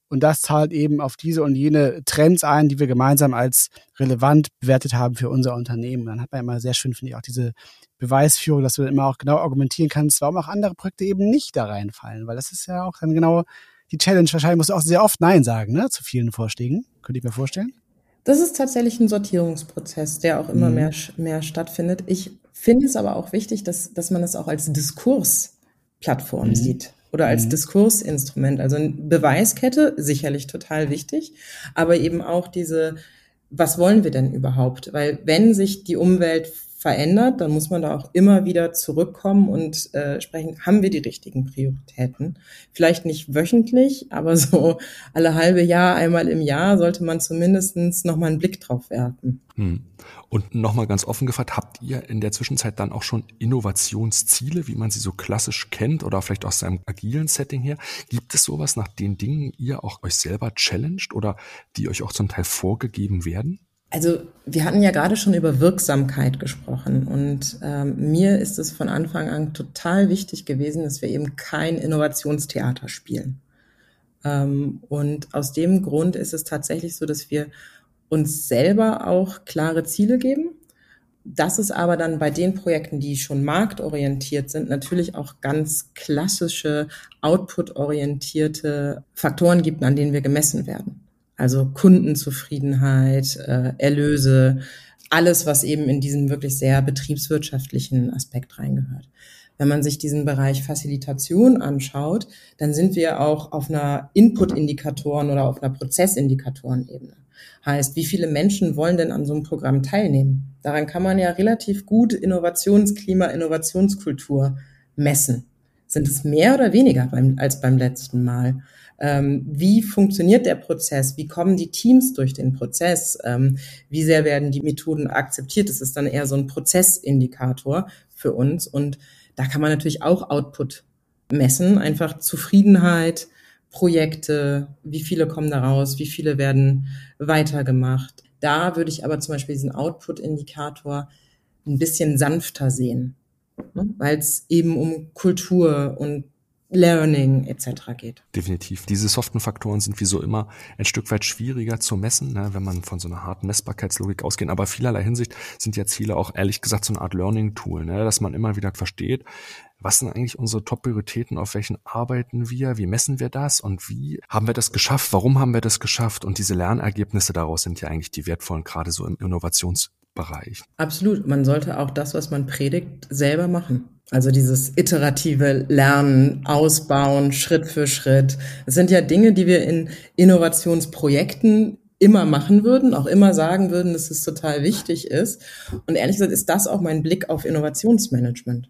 Und das zahlt eben auf diese und jene Trends ein, die wir gemeinsam als relevant bewertet haben für unser Unternehmen. Dann hat man immer sehr schön, finde ich, auch diese Beweisführung, dass du immer auch genau argumentieren kannst, warum auch andere Projekte eben nicht da reinfallen. Weil das ist ja auch dann genau die Challenge. Wahrscheinlich musst du auch sehr oft Nein sagen, ne, zu vielen Vorschlägen. Könnte ich mir vorstellen. Das ist tatsächlich ein Sortierungsprozess, der auch immer mhm. mehr, mehr stattfindet. Ich finde es aber auch wichtig, dass, dass man es auch als Diskursplattform mhm. sieht oder als mhm. Diskursinstrument. Also eine Beweiskette, sicherlich total wichtig, aber eben auch diese, was wollen wir denn überhaupt? Weil wenn sich die Umwelt verändert, dann muss man da auch immer wieder zurückkommen und äh, sprechen, haben wir die richtigen Prioritäten? Vielleicht nicht wöchentlich, aber so alle halbe Jahr, einmal im Jahr sollte man zumindestens noch mal einen Blick drauf werfen. Hm. Und nochmal ganz offen gefragt, habt ihr in der Zwischenzeit dann auch schon Innovationsziele, wie man sie so klassisch kennt oder vielleicht aus einem agilen Setting her? Gibt es sowas, nach den Dingen ihr auch euch selber challenged oder die euch auch zum Teil vorgegeben werden? Also wir hatten ja gerade schon über Wirksamkeit gesprochen und ähm, mir ist es von Anfang an total wichtig gewesen, dass wir eben kein Innovationstheater spielen. Ähm, und aus dem Grund ist es tatsächlich so, dass wir uns selber auch klare Ziele geben. Dass es aber dann bei den Projekten, die schon marktorientiert sind, natürlich auch ganz klassische output-orientierte Faktoren gibt, an denen wir gemessen werden. Also Kundenzufriedenheit, äh, Erlöse, alles, was eben in diesen wirklich sehr betriebswirtschaftlichen Aspekt reingehört. Wenn man sich diesen Bereich Facilitation anschaut, dann sind wir auch auf einer Input-Indikatoren oder auf einer Prozessindikatoren-Ebene. Heißt, wie viele Menschen wollen denn an so einem Programm teilnehmen? Daran kann man ja relativ gut Innovationsklima, Innovationskultur messen. Sind es mehr oder weniger beim, als beim letzten Mal? Ähm, wie funktioniert der Prozess? Wie kommen die Teams durch den Prozess? Ähm, wie sehr werden die Methoden akzeptiert? Das ist dann eher so ein Prozessindikator für uns. Und da kann man natürlich auch Output messen, einfach Zufriedenheit, Projekte, wie viele kommen da raus, wie viele werden weitergemacht. Da würde ich aber zum Beispiel diesen Output-Indikator ein bisschen sanfter sehen, ne? weil es eben um Kultur und Learning etc. geht. Definitiv. Diese soften Faktoren sind wie so immer ein Stück weit schwieriger zu messen, ne, wenn man von so einer harten Messbarkeitslogik ausgeht. Aber vielerlei Hinsicht sind ja Ziele auch ehrlich gesagt so eine Art Learning-Tool, ne, dass man immer wieder versteht, was sind eigentlich unsere Top-Prioritäten, auf welchen arbeiten wir, wie messen wir das und wie haben wir das geschafft, warum haben wir das geschafft und diese Lernergebnisse daraus sind ja eigentlich die wertvollen, gerade so im Innovationsbereich. Absolut. Man sollte auch das, was man predigt, selber machen. Also dieses iterative Lernen, Ausbauen, Schritt für Schritt. Das sind ja Dinge, die wir in Innovationsprojekten immer machen würden, auch immer sagen würden, dass es total wichtig ist. Und ehrlich gesagt ist das auch mein Blick auf Innovationsmanagement.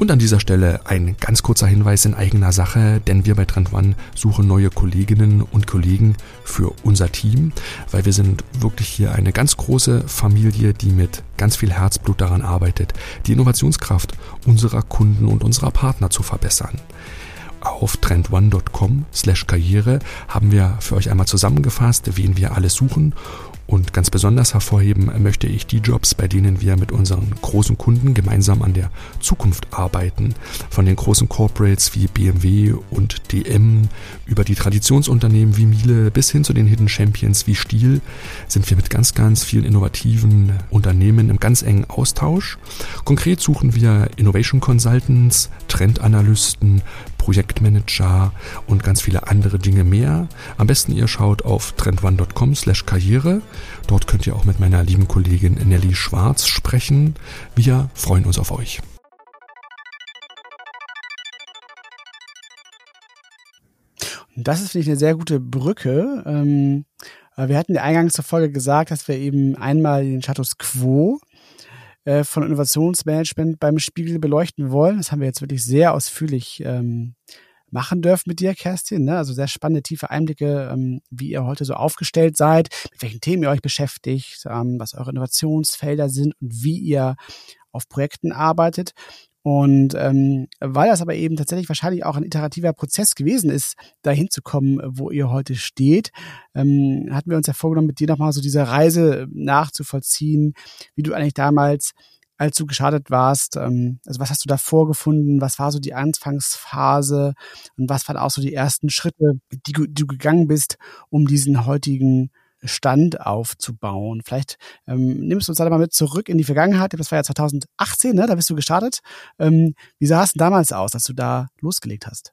Und an dieser Stelle ein ganz kurzer Hinweis in eigener Sache, denn wir bei Trend One suchen neue Kolleginnen und Kollegen für unser Team, weil wir sind wirklich hier eine ganz große Familie, die mit ganz viel Herzblut daran arbeitet, die Innovationskraft unserer Kunden und unserer Partner zu verbessern. Auf trendone.com slash Karriere haben wir für euch einmal zusammengefasst, wen wir alles suchen und ganz besonders hervorheben möchte ich die Jobs, bei denen wir mit unseren großen Kunden gemeinsam an der Zukunft arbeiten. Von den großen Corporates wie BMW und DM über die Traditionsunternehmen wie Miele bis hin zu den Hidden Champions wie Stiel sind wir mit ganz, ganz vielen innovativen Unternehmen im ganz engen Austausch. Konkret suchen wir Innovation Consultants, Trendanalysten, Projektmanager und ganz viele andere Dinge mehr. Am besten ihr schaut auf trendone.com slash karriere. Dort könnt ihr auch mit meiner lieben Kollegin Nelly Schwarz sprechen. Wir freuen uns auf euch. Das ist, finde ich, eine sehr gute Brücke. Ähm, wir hatten ja eingangs zur Folge gesagt, dass wir eben einmal den Status Quo äh, von Innovationsmanagement beim Spiegel beleuchten wollen. Das haben wir jetzt wirklich sehr ausführlich ähm, machen dürfen mit dir, Kerstin. Ne? Also sehr spannende, tiefe Einblicke, ähm, wie ihr heute so aufgestellt seid, mit welchen Themen ihr euch beschäftigt, ähm, was eure Innovationsfelder sind und wie ihr auf Projekten arbeitet. Und ähm, weil das aber eben tatsächlich wahrscheinlich auch ein iterativer Prozess gewesen ist, dahin zu kommen, wo ihr heute steht, ähm, hatten wir uns ja vorgenommen, mit dir nochmal so diese Reise nachzuvollziehen, wie du eigentlich damals als du gestartet warst? Ähm, also was hast du da vorgefunden? Was war so die Anfangsphase? Und was waren auch so die ersten Schritte, die, die du gegangen bist, um diesen heutigen Stand aufzubauen. Vielleicht ähm, nimmst du uns da mal mit zurück in die Vergangenheit. Das war ja 2018, ne? da bist du gestartet. Ähm, wie sah es denn damals aus, dass du da losgelegt hast?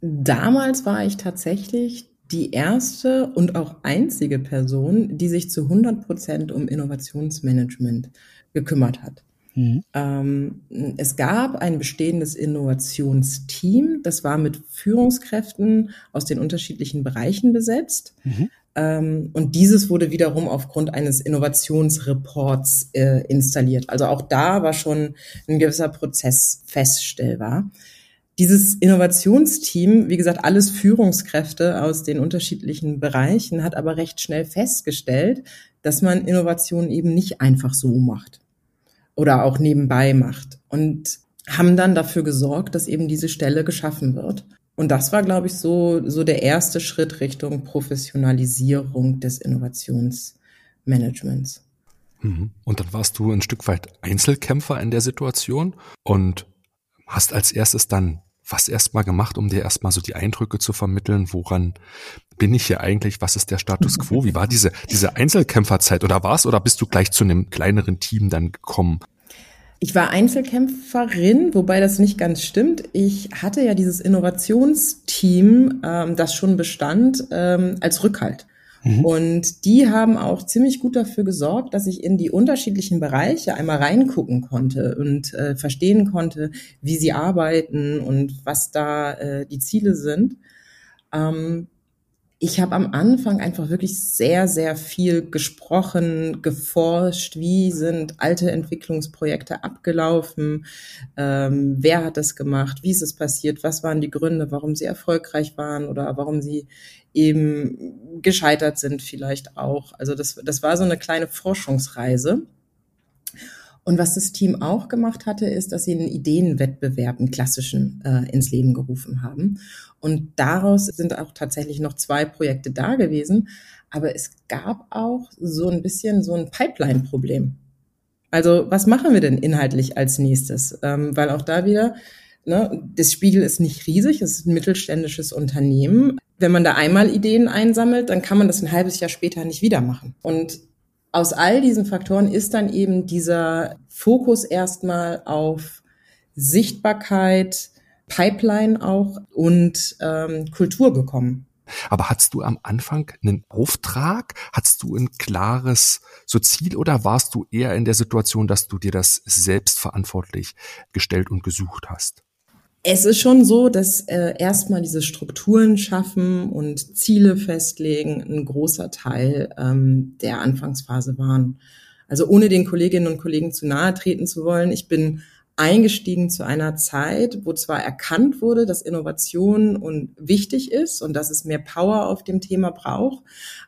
Damals war ich tatsächlich die erste und auch einzige Person, die sich zu 100 Prozent um Innovationsmanagement gekümmert hat. Mhm. Ähm, es gab ein bestehendes Innovationsteam, das war mit Führungskräften aus den unterschiedlichen Bereichen besetzt. Mhm. Ähm, und dieses wurde wiederum aufgrund eines Innovationsreports äh, installiert. Also auch da war schon ein gewisser Prozess feststellbar. Dieses Innovationsteam, wie gesagt, alles Führungskräfte aus den unterschiedlichen Bereichen, hat aber recht schnell festgestellt, dass man Innovation eben nicht einfach so macht oder auch nebenbei macht und haben dann dafür gesorgt, dass eben diese Stelle geschaffen wird. Und das war, glaube ich, so, so der erste Schritt Richtung Professionalisierung des Innovationsmanagements. Mhm. Und dann warst du ein Stück weit Einzelkämpfer in der Situation und hast als erstes dann was erstmal gemacht, um dir erstmal so die Eindrücke zu vermitteln, woran bin ich hier eigentlich, was ist der Status quo, wie war diese, diese Einzelkämpferzeit oder war's oder bist du gleich zu einem kleineren Team dann gekommen? Ich war Einzelkämpferin, wobei das nicht ganz stimmt. Ich hatte ja dieses Innovationsteam, ähm, das schon bestand, ähm, als Rückhalt. Mhm. Und die haben auch ziemlich gut dafür gesorgt, dass ich in die unterschiedlichen Bereiche einmal reingucken konnte und äh, verstehen konnte, wie sie arbeiten und was da äh, die Ziele sind. Ähm, ich habe am Anfang einfach wirklich sehr, sehr viel gesprochen, geforscht, wie sind alte Entwicklungsprojekte abgelaufen, ähm, wer hat das gemacht, wie ist es passiert, was waren die Gründe, warum sie erfolgreich waren oder warum sie eben gescheitert sind vielleicht auch. Also das, das war so eine kleine Forschungsreise. Und was das Team auch gemacht hatte, ist, dass sie einen Ideenwettbewerb, einen klassischen, äh, ins Leben gerufen haben. Und daraus sind auch tatsächlich noch zwei Projekte da gewesen. Aber es gab auch so ein bisschen so ein Pipeline-Problem. Also was machen wir denn inhaltlich als nächstes? Ähm, weil auch da wieder, ne, das Spiegel ist nicht riesig, es ist ein mittelständisches Unternehmen. Wenn man da einmal Ideen einsammelt, dann kann man das ein halbes Jahr später nicht wieder machen. Und aus all diesen Faktoren ist dann eben dieser Fokus erstmal auf Sichtbarkeit, Pipeline auch und ähm, Kultur gekommen. Aber hattest du am Anfang einen Auftrag? Hattest du ein klares so Ziel oder warst du eher in der Situation, dass du dir das selbstverantwortlich gestellt und gesucht hast? Es ist schon so, dass äh, erstmal diese Strukturen schaffen und Ziele festlegen ein großer Teil ähm, der Anfangsphase waren. Also ohne den Kolleginnen und Kollegen zu nahe treten zu wollen, ich bin eingestiegen zu einer Zeit, wo zwar erkannt wurde, dass Innovation und wichtig ist und dass es mehr Power auf dem Thema braucht,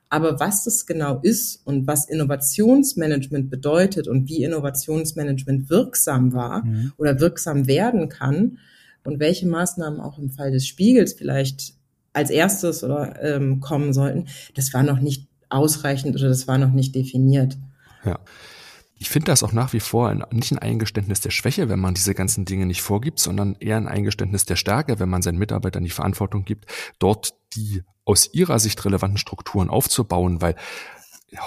aber was das genau ist und was Innovationsmanagement bedeutet und wie Innovationsmanagement wirksam war mhm. oder wirksam werden kann, und welche Maßnahmen auch im Fall des Spiegels vielleicht als erstes oder ähm, kommen sollten, das war noch nicht ausreichend oder das war noch nicht definiert. Ja. Ich finde das auch nach wie vor ein, nicht ein Eingeständnis der Schwäche, wenn man diese ganzen Dinge nicht vorgibt, sondern eher ein Eingeständnis der Stärke, wenn man seinen Mitarbeitern die Verantwortung gibt, dort die aus ihrer Sicht relevanten Strukturen aufzubauen, weil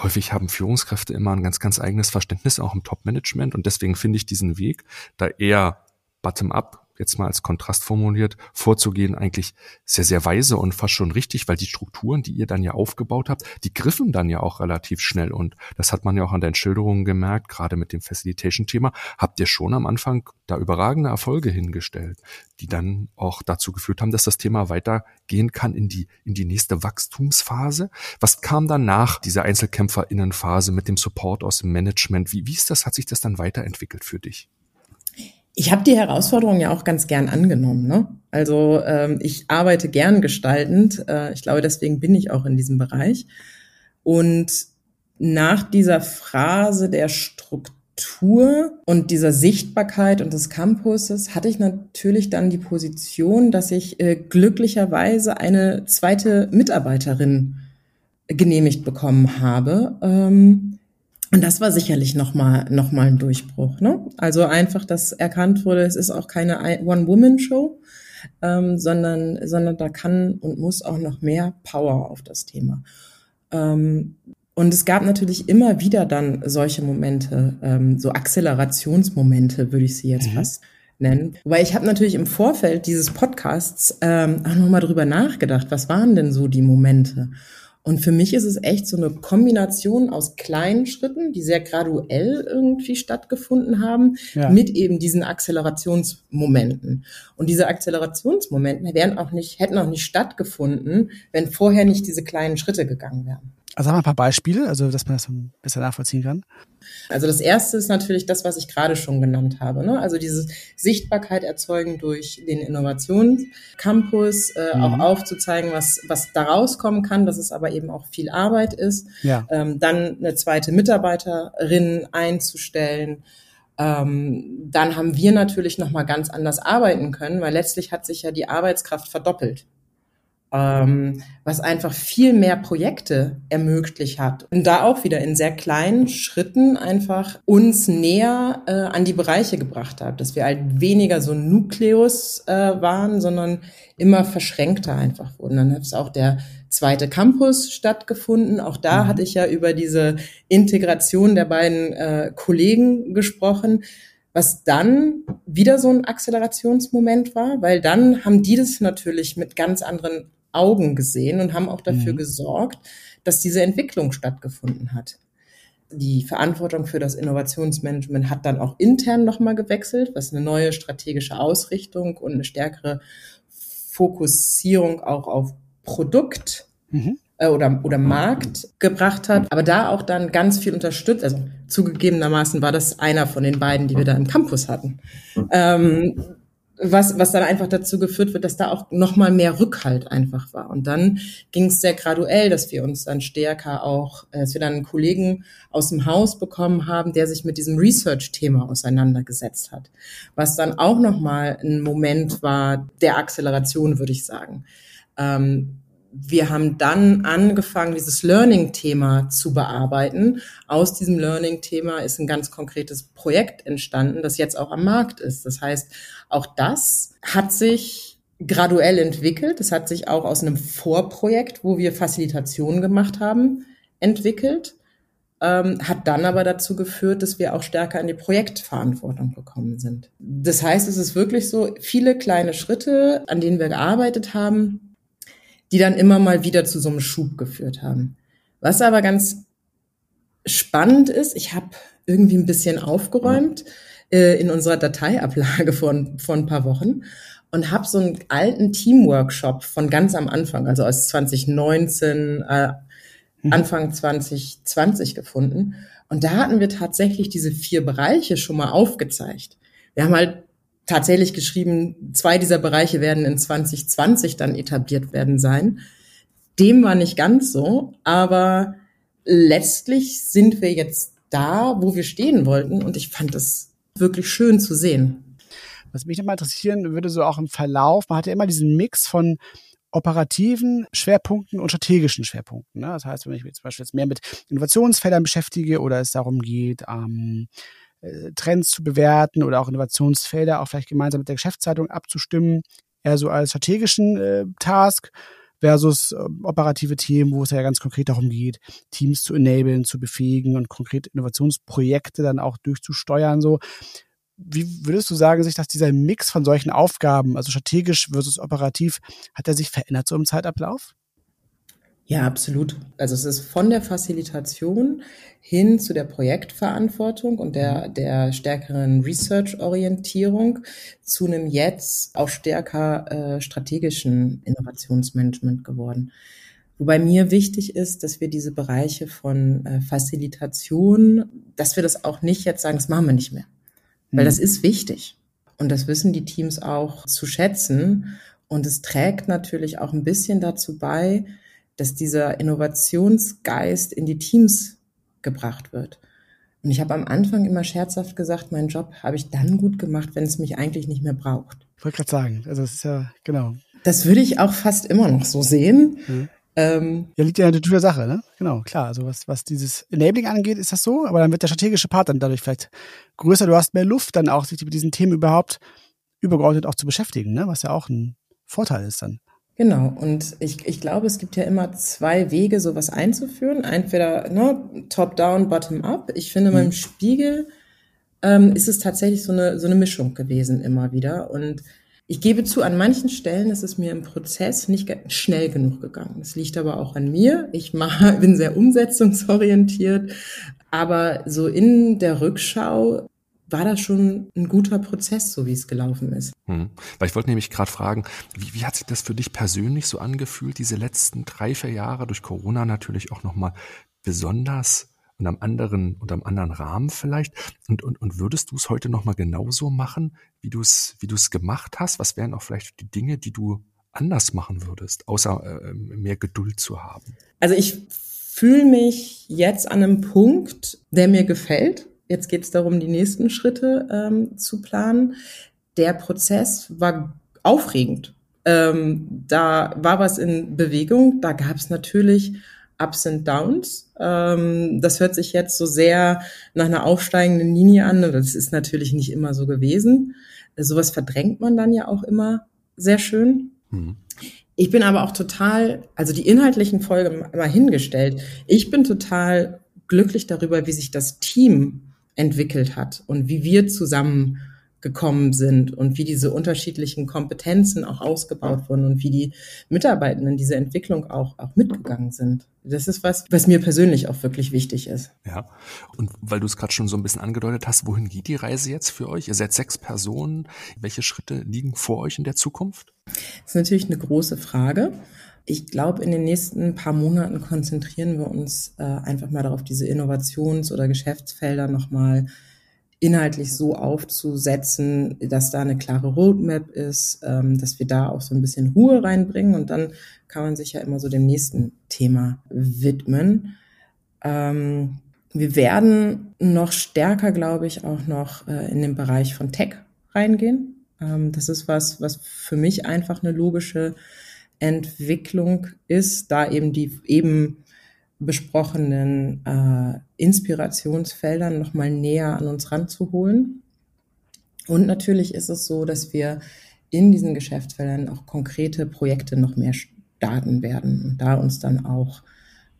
häufig haben Führungskräfte immer ein ganz, ganz eigenes Verständnis auch im Top-Management und deswegen finde ich diesen Weg da eher bottom-up jetzt mal als Kontrast formuliert, vorzugehen, eigentlich sehr, sehr weise und fast schon richtig, weil die Strukturen, die ihr dann ja aufgebaut habt, die griffen dann ja auch relativ schnell. Und das hat man ja auch an den Schilderungen gemerkt, gerade mit dem Facilitation-Thema, habt ihr schon am Anfang da überragende Erfolge hingestellt, die dann auch dazu geführt haben, dass das Thema weitergehen kann in die, in die nächste Wachstumsphase. Was kam dann nach dieser Einzelkämpferinnenphase mit dem Support aus dem Management? Wie, wie ist das, hat sich das dann weiterentwickelt für dich? Ich habe die Herausforderung ja auch ganz gern angenommen. Ne? Also ähm, ich arbeite gern gestaltend. Äh, ich glaube, deswegen bin ich auch in diesem Bereich. Und nach dieser Phrase der Struktur und dieser Sichtbarkeit und des Campuses hatte ich natürlich dann die Position, dass ich äh, glücklicherweise eine zweite Mitarbeiterin genehmigt bekommen habe. Ähm, Und das war sicherlich nochmal noch mal ein Durchbruch. Ne? Also einfach, dass erkannt wurde, es ist auch keine One-Woman-Show, ähm, sondern, sondern da kann und muss auch noch mehr Power auf das Thema. Ähm, und es gab natürlich immer wieder dann solche Momente, ähm, so Akzelerationsmomente, würde ich sie jetzt mhm. fast nennen. Weil ich habe natürlich im Vorfeld dieses Podcasts ähm, auch nochmal drüber nachgedacht, was waren denn so die Momente? Und für mich ist es echt so eine Kombination aus kleinen Schritten, die sehr graduell irgendwie stattgefunden haben, ja. mit eben diesen Akzelerationsmomenten. Und diese Akzelerationsmomente wären auch nicht, hätten auch nicht stattgefunden, wenn vorher nicht diese kleinen Schritte gegangen wären. Also haben wir ein paar Beispiele, also dass man das bisschen nachvollziehen kann. Also das erste ist natürlich das, was ich gerade schon genannt habe. Ne? Also diese Sichtbarkeit erzeugen durch den Innovationscampus, äh, mhm. auch aufzuzeigen, was, was da rauskommen kann, dass es aber eben auch viel Arbeit ist. Ja. Ähm, dann eine zweite Mitarbeiterin einzustellen. Ähm, dann haben wir natürlich nochmal ganz anders arbeiten können, weil letztlich hat sich ja die Arbeitskraft verdoppelt ähm, was einfach viel mehr Projekte ermöglicht hat. Und da auch wieder in sehr kleinen Schritten einfach uns näher äh, an die Bereiche gebracht hat, dass wir halt weniger so ein Nukleus äh, waren, sondern immer verschränkter einfach wurden. Dann hat es auch der zweite Campus stattgefunden. Auch da mhm. hatte ich ja über diese Integration der beiden äh, Kollegen gesprochen was dann wieder so ein Akzelerationsmoment war, weil dann haben die das natürlich mit ganz anderen Augen gesehen und haben auch dafür mhm. gesorgt, dass diese Entwicklung stattgefunden hat. Die Verantwortung für das Innovationsmanagement hat dann auch intern nochmal gewechselt, was eine neue strategische Ausrichtung und eine stärkere Fokussierung auch auf Produkt mhm. äh, oder, oder Markt gebracht hat. Aber da auch dann ganz viel unterstützt. Also zugegebenermaßen war das einer von den beiden, die wir da im Campus hatten. Ähm, was, was dann einfach dazu geführt wird, dass da auch nochmal mehr Rückhalt einfach war. Und dann ging es sehr graduell, dass wir uns dann stärker auch, äh, dass wir dann einen Kollegen aus dem Haus bekommen haben, der sich mit diesem Research-Thema auseinandergesetzt hat. Was dann auch nochmal ein Moment war der Acceleration, würde ich sagen. Ähm, wir haben dann angefangen, dieses Learning-Thema zu bearbeiten. Aus diesem Learning-Thema ist ein ganz konkretes Projekt entstanden, das jetzt auch am Markt ist. Das heißt, auch das hat sich graduell entwickelt. Es hat sich auch aus einem Vorprojekt, wo wir Facilitation gemacht haben, entwickelt. Ähm, hat dann aber dazu geführt, dass wir auch stärker in die Projektverantwortung gekommen sind. Das heißt, es ist wirklich so viele kleine Schritte, an denen wir gearbeitet haben, die dann immer mal wieder zu so einem Schub geführt haben. Was aber ganz spannend ist, ich habe irgendwie ein bisschen aufgeräumt äh, in unserer Dateiablage von, von ein paar Wochen und habe so einen alten Teamworkshop von ganz am Anfang, also aus 2019, äh, mhm. Anfang 2020 gefunden. Und da hatten wir tatsächlich diese vier Bereiche schon mal aufgezeigt. Wir haben halt tatsächlich geschrieben, zwei dieser Bereiche werden in 2020 dann etabliert werden sein. Dem war nicht ganz so, aber letztlich sind wir jetzt da, wo wir stehen wollten und ich fand es wirklich schön zu sehen. Was mich nochmal interessieren würde, so auch im Verlauf, man hat ja immer diesen Mix von operativen Schwerpunkten und strategischen Schwerpunkten. Ne? Das heißt, wenn ich mich zum Beispiel jetzt mehr mit Innovationsfeldern beschäftige oder es darum geht, ähm, äh, Trends zu bewerten oder auch Innovationsfelder auch vielleicht gemeinsam mit der Geschäftszeitung abzustimmen, eher so als strategischen äh, Task versus äh, operative Themen, wo es ja ganz konkret darum geht, Teams zu enablen, zu befähigen und konkrete Innovationsprojekte dann auch durchzusteuern. So, wie würdest du sagen, sich, dass dieser Mix von solchen Aufgaben, also strategisch versus operativ, hat er sich verändert so im Zeitablauf? Ja, absolut. Also es ist von der Facilitation hin zu der Projektverantwortung und der, mhm. der stärkeren Research-Orientierung zu einem jetzt auch stärker äh, strategischen Innovationsmanagement geworden. Wobei mir wichtig ist, dass wir diese Bereiche von äh, Facilitation, dass wir das auch nicht jetzt sagen, das machen wir nicht mehr. Weil mhm. das ist wichtig. Und das wissen die Teams auch zu schätzen. Und es trägt natürlich auch ein bisschen dazu bei, dass dieser Innovationsgeist in die Teams gebracht wird. Und ich habe am Anfang immer scherzhaft gesagt, meinen Job habe ich dann gut gemacht, wenn es mich eigentlich nicht mehr braucht. Ich wollte gerade sagen, also es ist ja, genau. Das würde ich auch fast immer noch so sehen. Mhm. Ähm, ja, liegt ja in der Tür der Sache, ne? Genau, klar. Also was, was dieses Enabling angeht, ist das so, aber dann wird der strategische Part dann dadurch vielleicht größer. Du hast mehr Luft, dann auch sich mit diesen Themen überhaupt übergeordnet auch zu beschäftigen, ne? Was ja auch ein Vorteil ist dann. Genau, und ich, ich glaube, es gibt ja immer zwei Wege, sowas einzuführen. Entweder ne, top-down, bottom-up. Ich finde, mhm. beim Spiegel ähm, ist es tatsächlich so eine, so eine Mischung gewesen immer wieder. Und ich gebe zu, an manchen Stellen ist es mir im Prozess nicht schnell genug gegangen. Das liegt aber auch an mir. Ich mach, bin sehr umsetzungsorientiert. Aber so in der Rückschau war das schon ein guter Prozess, so wie es gelaufen ist. Hm. Weil ich wollte nämlich gerade fragen, wie, wie hat sich das für dich persönlich so angefühlt, diese letzten drei, vier Jahre durch Corona natürlich auch nochmal besonders und am anderen und am anderen Rahmen vielleicht. Und, und, und würdest du es heute nochmal genauso machen, wie du es, wie du es gemacht hast? Was wären auch vielleicht die Dinge, die du anders machen würdest, außer äh, mehr Geduld zu haben? Also ich fühle mich jetzt an einem Punkt, der mir gefällt. Jetzt geht es darum, die nächsten Schritte ähm, zu planen. Der Prozess war aufregend. Ähm, da war was in Bewegung. Da gab es natürlich Ups und Downs. Ähm, das hört sich jetzt so sehr nach einer aufsteigenden Linie an. Das ist natürlich nicht immer so gewesen. Sowas verdrängt man dann ja auch immer sehr schön. Mhm. Ich bin aber auch total, also die inhaltlichen Folgen mal hingestellt. Ich bin total glücklich darüber, wie sich das Team entwickelt hat und wie wir zusammengekommen sind und wie diese unterschiedlichen Kompetenzen auch ausgebaut wurden und wie die Mitarbeitenden diese Entwicklung auch, auch mitgegangen sind. Das ist was, was mir persönlich auch wirklich wichtig ist. Ja. Und weil du es gerade schon so ein bisschen angedeutet hast, wohin geht die Reise jetzt für euch? Ihr seid sechs Personen. Welche Schritte liegen vor euch in der Zukunft? Das ist natürlich eine große Frage. Ich glaube, in den nächsten paar Monaten konzentrieren wir uns äh, einfach mal darauf, diese Innovations- oder Geschäftsfelder nochmal inhaltlich so aufzusetzen, dass da eine klare Roadmap ist, ähm, dass wir da auch so ein bisschen Ruhe reinbringen und dann kann man sich ja immer so dem nächsten Thema widmen. Ähm, wir werden noch stärker, glaube ich, auch noch äh, in den Bereich von Tech reingehen. Ähm, das ist was, was für mich einfach eine logische Entwicklung ist, da eben die eben besprochenen äh, Inspirationsfeldern nochmal näher an uns ranzuholen. Und natürlich ist es so, dass wir in diesen Geschäftsfeldern auch konkrete Projekte noch mehr starten werden und da uns dann auch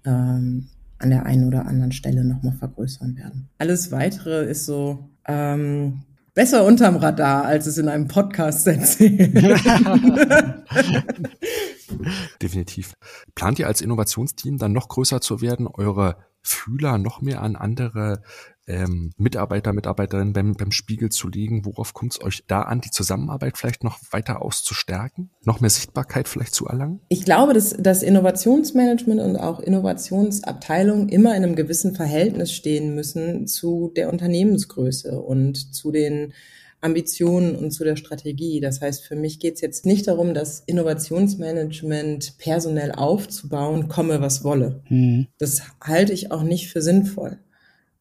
ähm, an der einen oder anderen Stelle nochmal vergrößern werden. Alles weitere ist so ähm, besser unterm Radar, als es in einem Podcast erzählen. Definitiv. Plant ihr als Innovationsteam dann noch größer zu werden, eure Fühler noch mehr an andere ähm, Mitarbeiter, Mitarbeiterinnen beim, beim Spiegel zu legen? Worauf kommt es euch da an, die Zusammenarbeit vielleicht noch weiter auszustärken? Noch mehr Sichtbarkeit vielleicht zu erlangen? Ich glaube, dass das Innovationsmanagement und auch Innovationsabteilungen immer in einem gewissen Verhältnis stehen müssen zu der Unternehmensgröße und zu den Ambitionen und zu der Strategie. Das heißt, für mich geht es jetzt nicht darum, das Innovationsmanagement personell aufzubauen, komme was wolle. Mhm. Das halte ich auch nicht für sinnvoll.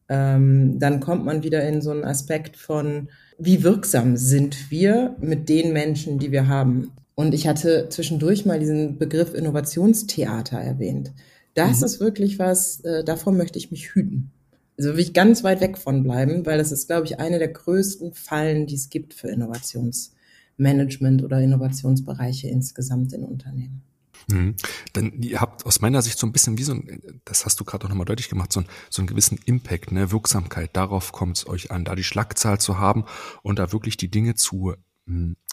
Ähm, dann kommt man wieder in so einen Aspekt von, wie wirksam sind wir mit den Menschen, die wir haben. Und ich hatte zwischendurch mal diesen Begriff Innovationstheater erwähnt. Das mhm. ist wirklich was, äh, davor möchte ich mich hüten. Also will ich ganz weit weg von bleiben, weil das ist, glaube ich, eine der größten Fallen, die es gibt für Innovationsmanagement oder Innovationsbereiche insgesamt in Unternehmen. Mhm. Denn ihr habt aus meiner Sicht so ein bisschen wie so ein, das hast du gerade auch nochmal deutlich gemacht, so, ein, so einen gewissen Impact, ne, Wirksamkeit, darauf kommt es euch an, da die Schlagzahl zu haben und da wirklich die Dinge zu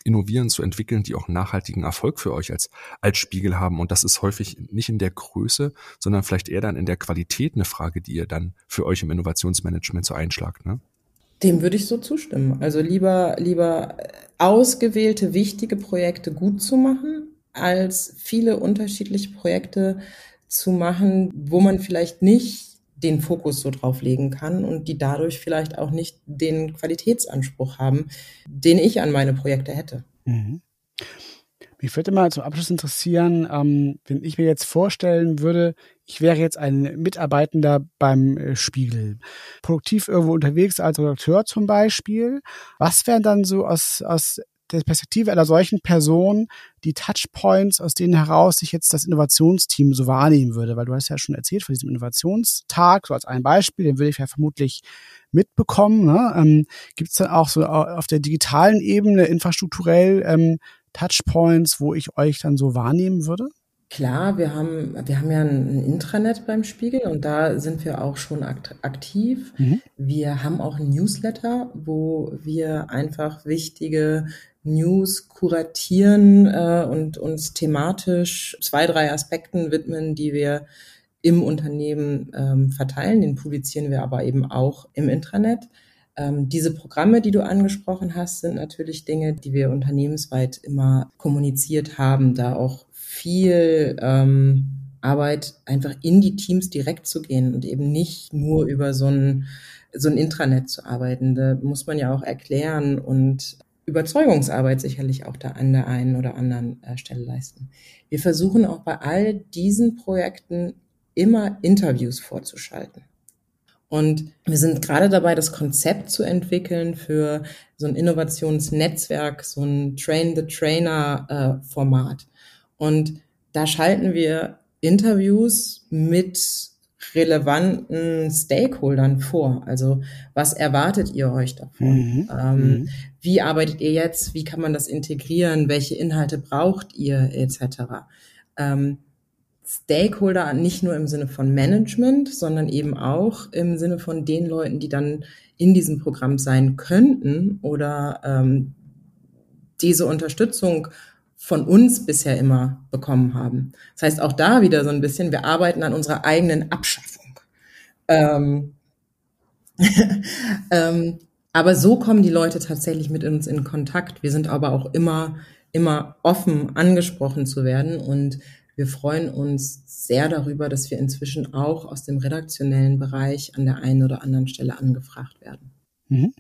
innovieren, zu entwickeln, die auch nachhaltigen Erfolg für euch als, als Spiegel haben. Und das ist häufig nicht in der Größe, sondern vielleicht eher dann in der Qualität eine Frage, die ihr dann für euch im Innovationsmanagement so einschlagt, ne? Dem würde ich so zustimmen. Also lieber, lieber ausgewählte, wichtige Projekte gut zu machen, als viele unterschiedliche Projekte zu machen, wo man vielleicht nicht den Fokus so drauf legen kann und die dadurch vielleicht auch nicht den Qualitätsanspruch haben, den ich an meine Projekte hätte. Mhm. Mich würde mal zum Abschluss interessieren, ähm, wenn ich mir jetzt vorstellen würde, ich wäre jetzt ein Mitarbeitender beim äh, Spiegel, produktiv irgendwo unterwegs als Redakteur zum Beispiel. Was wären dann so aus, aus der Perspektive einer solchen Person die Touchpoints, aus denen heraus sich jetzt das Innovationsteam so wahrnehmen würde? Weil du hast ja schon erzählt von diesem Innovationstag, so als ein Beispiel, den würde ich ja vermutlich mitbekommen. Ne? Ähm, Gibt es dann auch so auf der digitalen Ebene infrastrukturell ähm, Touchpoints, wo ich euch dann so wahrnehmen würde? Klar, wir haben, wir haben ja ein Intranet beim Spiegel und da sind wir auch schon aktiv. Mhm. Wir haben auch ein Newsletter, wo wir einfach wichtige News kuratieren äh, und uns thematisch zwei, drei Aspekten widmen, die wir im Unternehmen ähm, verteilen. Den publizieren wir aber eben auch im Intranet. Ähm, diese Programme, die du angesprochen hast, sind natürlich Dinge, die wir unternehmensweit immer kommuniziert haben, da auch viel ähm, Arbeit, einfach in die Teams direkt zu gehen und eben nicht nur über so ein, so ein Intranet zu arbeiten. Da muss man ja auch erklären und Überzeugungsarbeit sicherlich auch da an der einen oder anderen äh, Stelle leisten. Wir versuchen auch bei all diesen Projekten immer Interviews vorzuschalten. Und wir sind gerade dabei, das Konzept zu entwickeln für so ein Innovationsnetzwerk, so ein Train Und da schalten wir Interviews mit relevanten Stakeholdern vor. Also was erwartet ihr euch davon? Mhm. Ähm, mhm. Wie arbeitet ihr jetzt? Wie kann man das integrieren? Welche Inhalte braucht ihr etc. Ähm, Stakeholder nicht nur im Sinne von Management, sondern eben auch im Sinne von den Leuten, die dann in diesem Programm sein könnten oder ähm, diese Unterstützung von uns bisher immer bekommen haben. Das heißt, auch da wieder so ein bisschen, wir arbeiten an unserer eigenen Abschaffung. Ähm, ähm, aber so kommen die Leute tatsächlich mit uns in Kontakt. Wir sind aber auch immer, immer offen, angesprochen zu werden und wir freuen uns sehr darüber, dass wir inzwischen auch aus dem redaktionellen Bereich an der einen oder anderen Stelle angefragt werden. Mhm.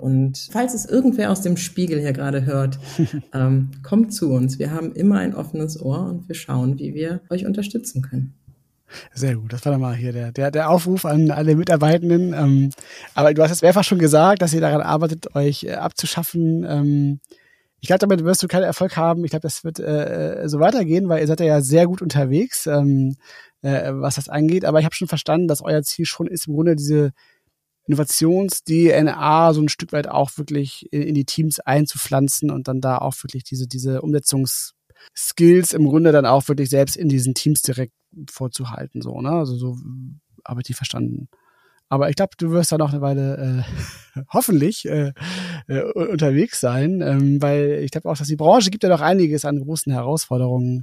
Und falls es irgendwer aus dem Spiegel hier gerade hört, ähm, kommt zu uns. Wir haben immer ein offenes Ohr und wir schauen, wie wir euch unterstützen können. Sehr gut, das war dann mal hier der, der, der Aufruf an alle Mitarbeitenden. Ähm, aber du hast es mehrfach schon gesagt, dass ihr daran arbeitet, euch äh, abzuschaffen. Ähm, ich glaube, damit wirst du keinen Erfolg haben. Ich glaube, das wird äh, äh, so weitergehen, weil ihr seid ja sehr gut unterwegs, ähm, äh, was das angeht. Aber ich habe schon verstanden, dass euer Ziel schon ist, im Grunde diese Innovations-DNA so ein Stück weit auch wirklich in, in, die Teams einzupflanzen und dann da auch wirklich diese, diese Umsetzungsskills im Grunde dann auch wirklich selbst in diesen Teams direkt vorzuhalten, so, ne? Also so habe ich die verstanden. Aber ich glaube, du wirst da noch eine Weile äh, hoffentlich äh, äh, unterwegs sein, ähm, weil ich glaube auch, dass die Branche gibt ja doch einiges an großen Herausforderungen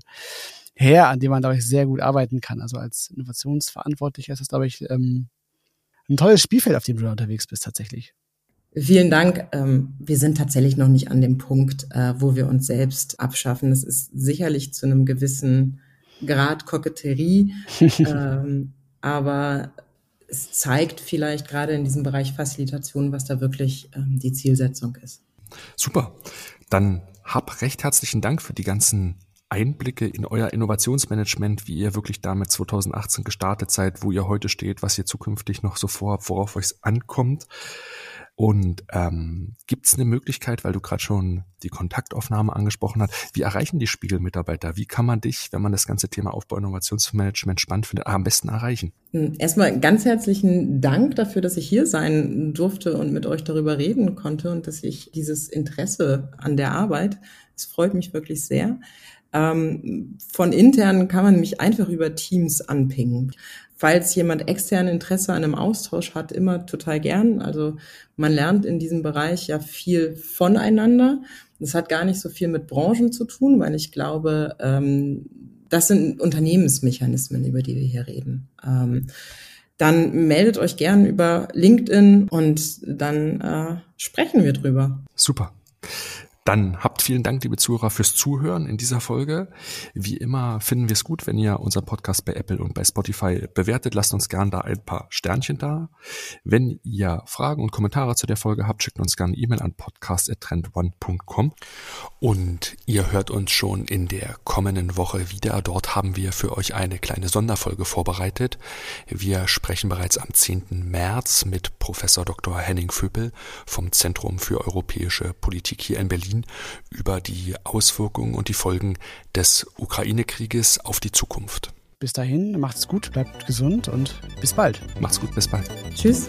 her, an denen man, glaube ich, sehr gut arbeiten kann. Also als Innovationsverantwortlicher ist das, glaube ich, ähm, ein tolles Spielfeld, auf dem du da unterwegs bist tatsächlich. Vielen Dank. Ähm, wir sind tatsächlich noch nicht an dem Punkt, äh, wo wir uns selbst abschaffen. Das ist sicherlich zu einem gewissen Grad Koketterie, ähm, aber es zeigt vielleicht gerade in diesem Bereich Facilitation, was da wirklich ähm, die Zielsetzung ist. Super. Dann hab recht herzlichen Dank für die ganzen Einblicke in euer Innovationsmanagement, wie ihr wirklich damit 2018 gestartet seid, wo ihr heute steht, was ihr zukünftig noch so vorhabt, worauf euch ankommt. Und ähm, gibt es eine Möglichkeit, weil du gerade schon die Kontaktaufnahme angesprochen hast, wie erreichen die Spiegelmitarbeiter? Wie kann man dich, wenn man das ganze Thema Aufbau Innovationsmanagement spannend findet, am besten erreichen? Hm, erstmal ganz herzlichen Dank dafür, dass ich hier sein durfte und mit euch darüber reden konnte und dass ich dieses Interesse an der Arbeit, es freut mich wirklich sehr. Ähm, von intern kann man mich einfach über Teams anpingen. Falls jemand extern Interesse an einem Austausch hat, immer total gern. Also man lernt in diesem Bereich ja viel voneinander. Das hat gar nicht so viel mit Branchen zu tun, weil ich glaube, ähm, das sind Unternehmensmechanismen, über die wir hier reden. Ähm, dann meldet euch gern über LinkedIn und dann äh, sprechen wir drüber. Super. Dann habt vielen Dank, liebe Zuhörer, fürs Zuhören in dieser Folge. Wie immer finden wir es gut, wenn ihr unseren Podcast bei Apple und bei Spotify bewertet. Lasst uns gern da ein paar Sternchen da. Wenn ihr Fragen und Kommentare zu der Folge habt, schickt uns gerne E-Mail an podcast.trendone.com. Und ihr hört uns schon in der kommenden Woche wieder. Dort haben wir für euch eine kleine Sonderfolge vorbereitet. Wir sprechen bereits am 10. März mit Professor Dr. Henning Vöpel vom Zentrum für europäische Politik hier in Berlin Berlin über die Auswirkungen und die Folgen des Ukraine-Krieges auf die Zukunft. Bis dahin, macht's gut, bleibt gesund und bis bald. Macht's gut, bis bald. Tschüss.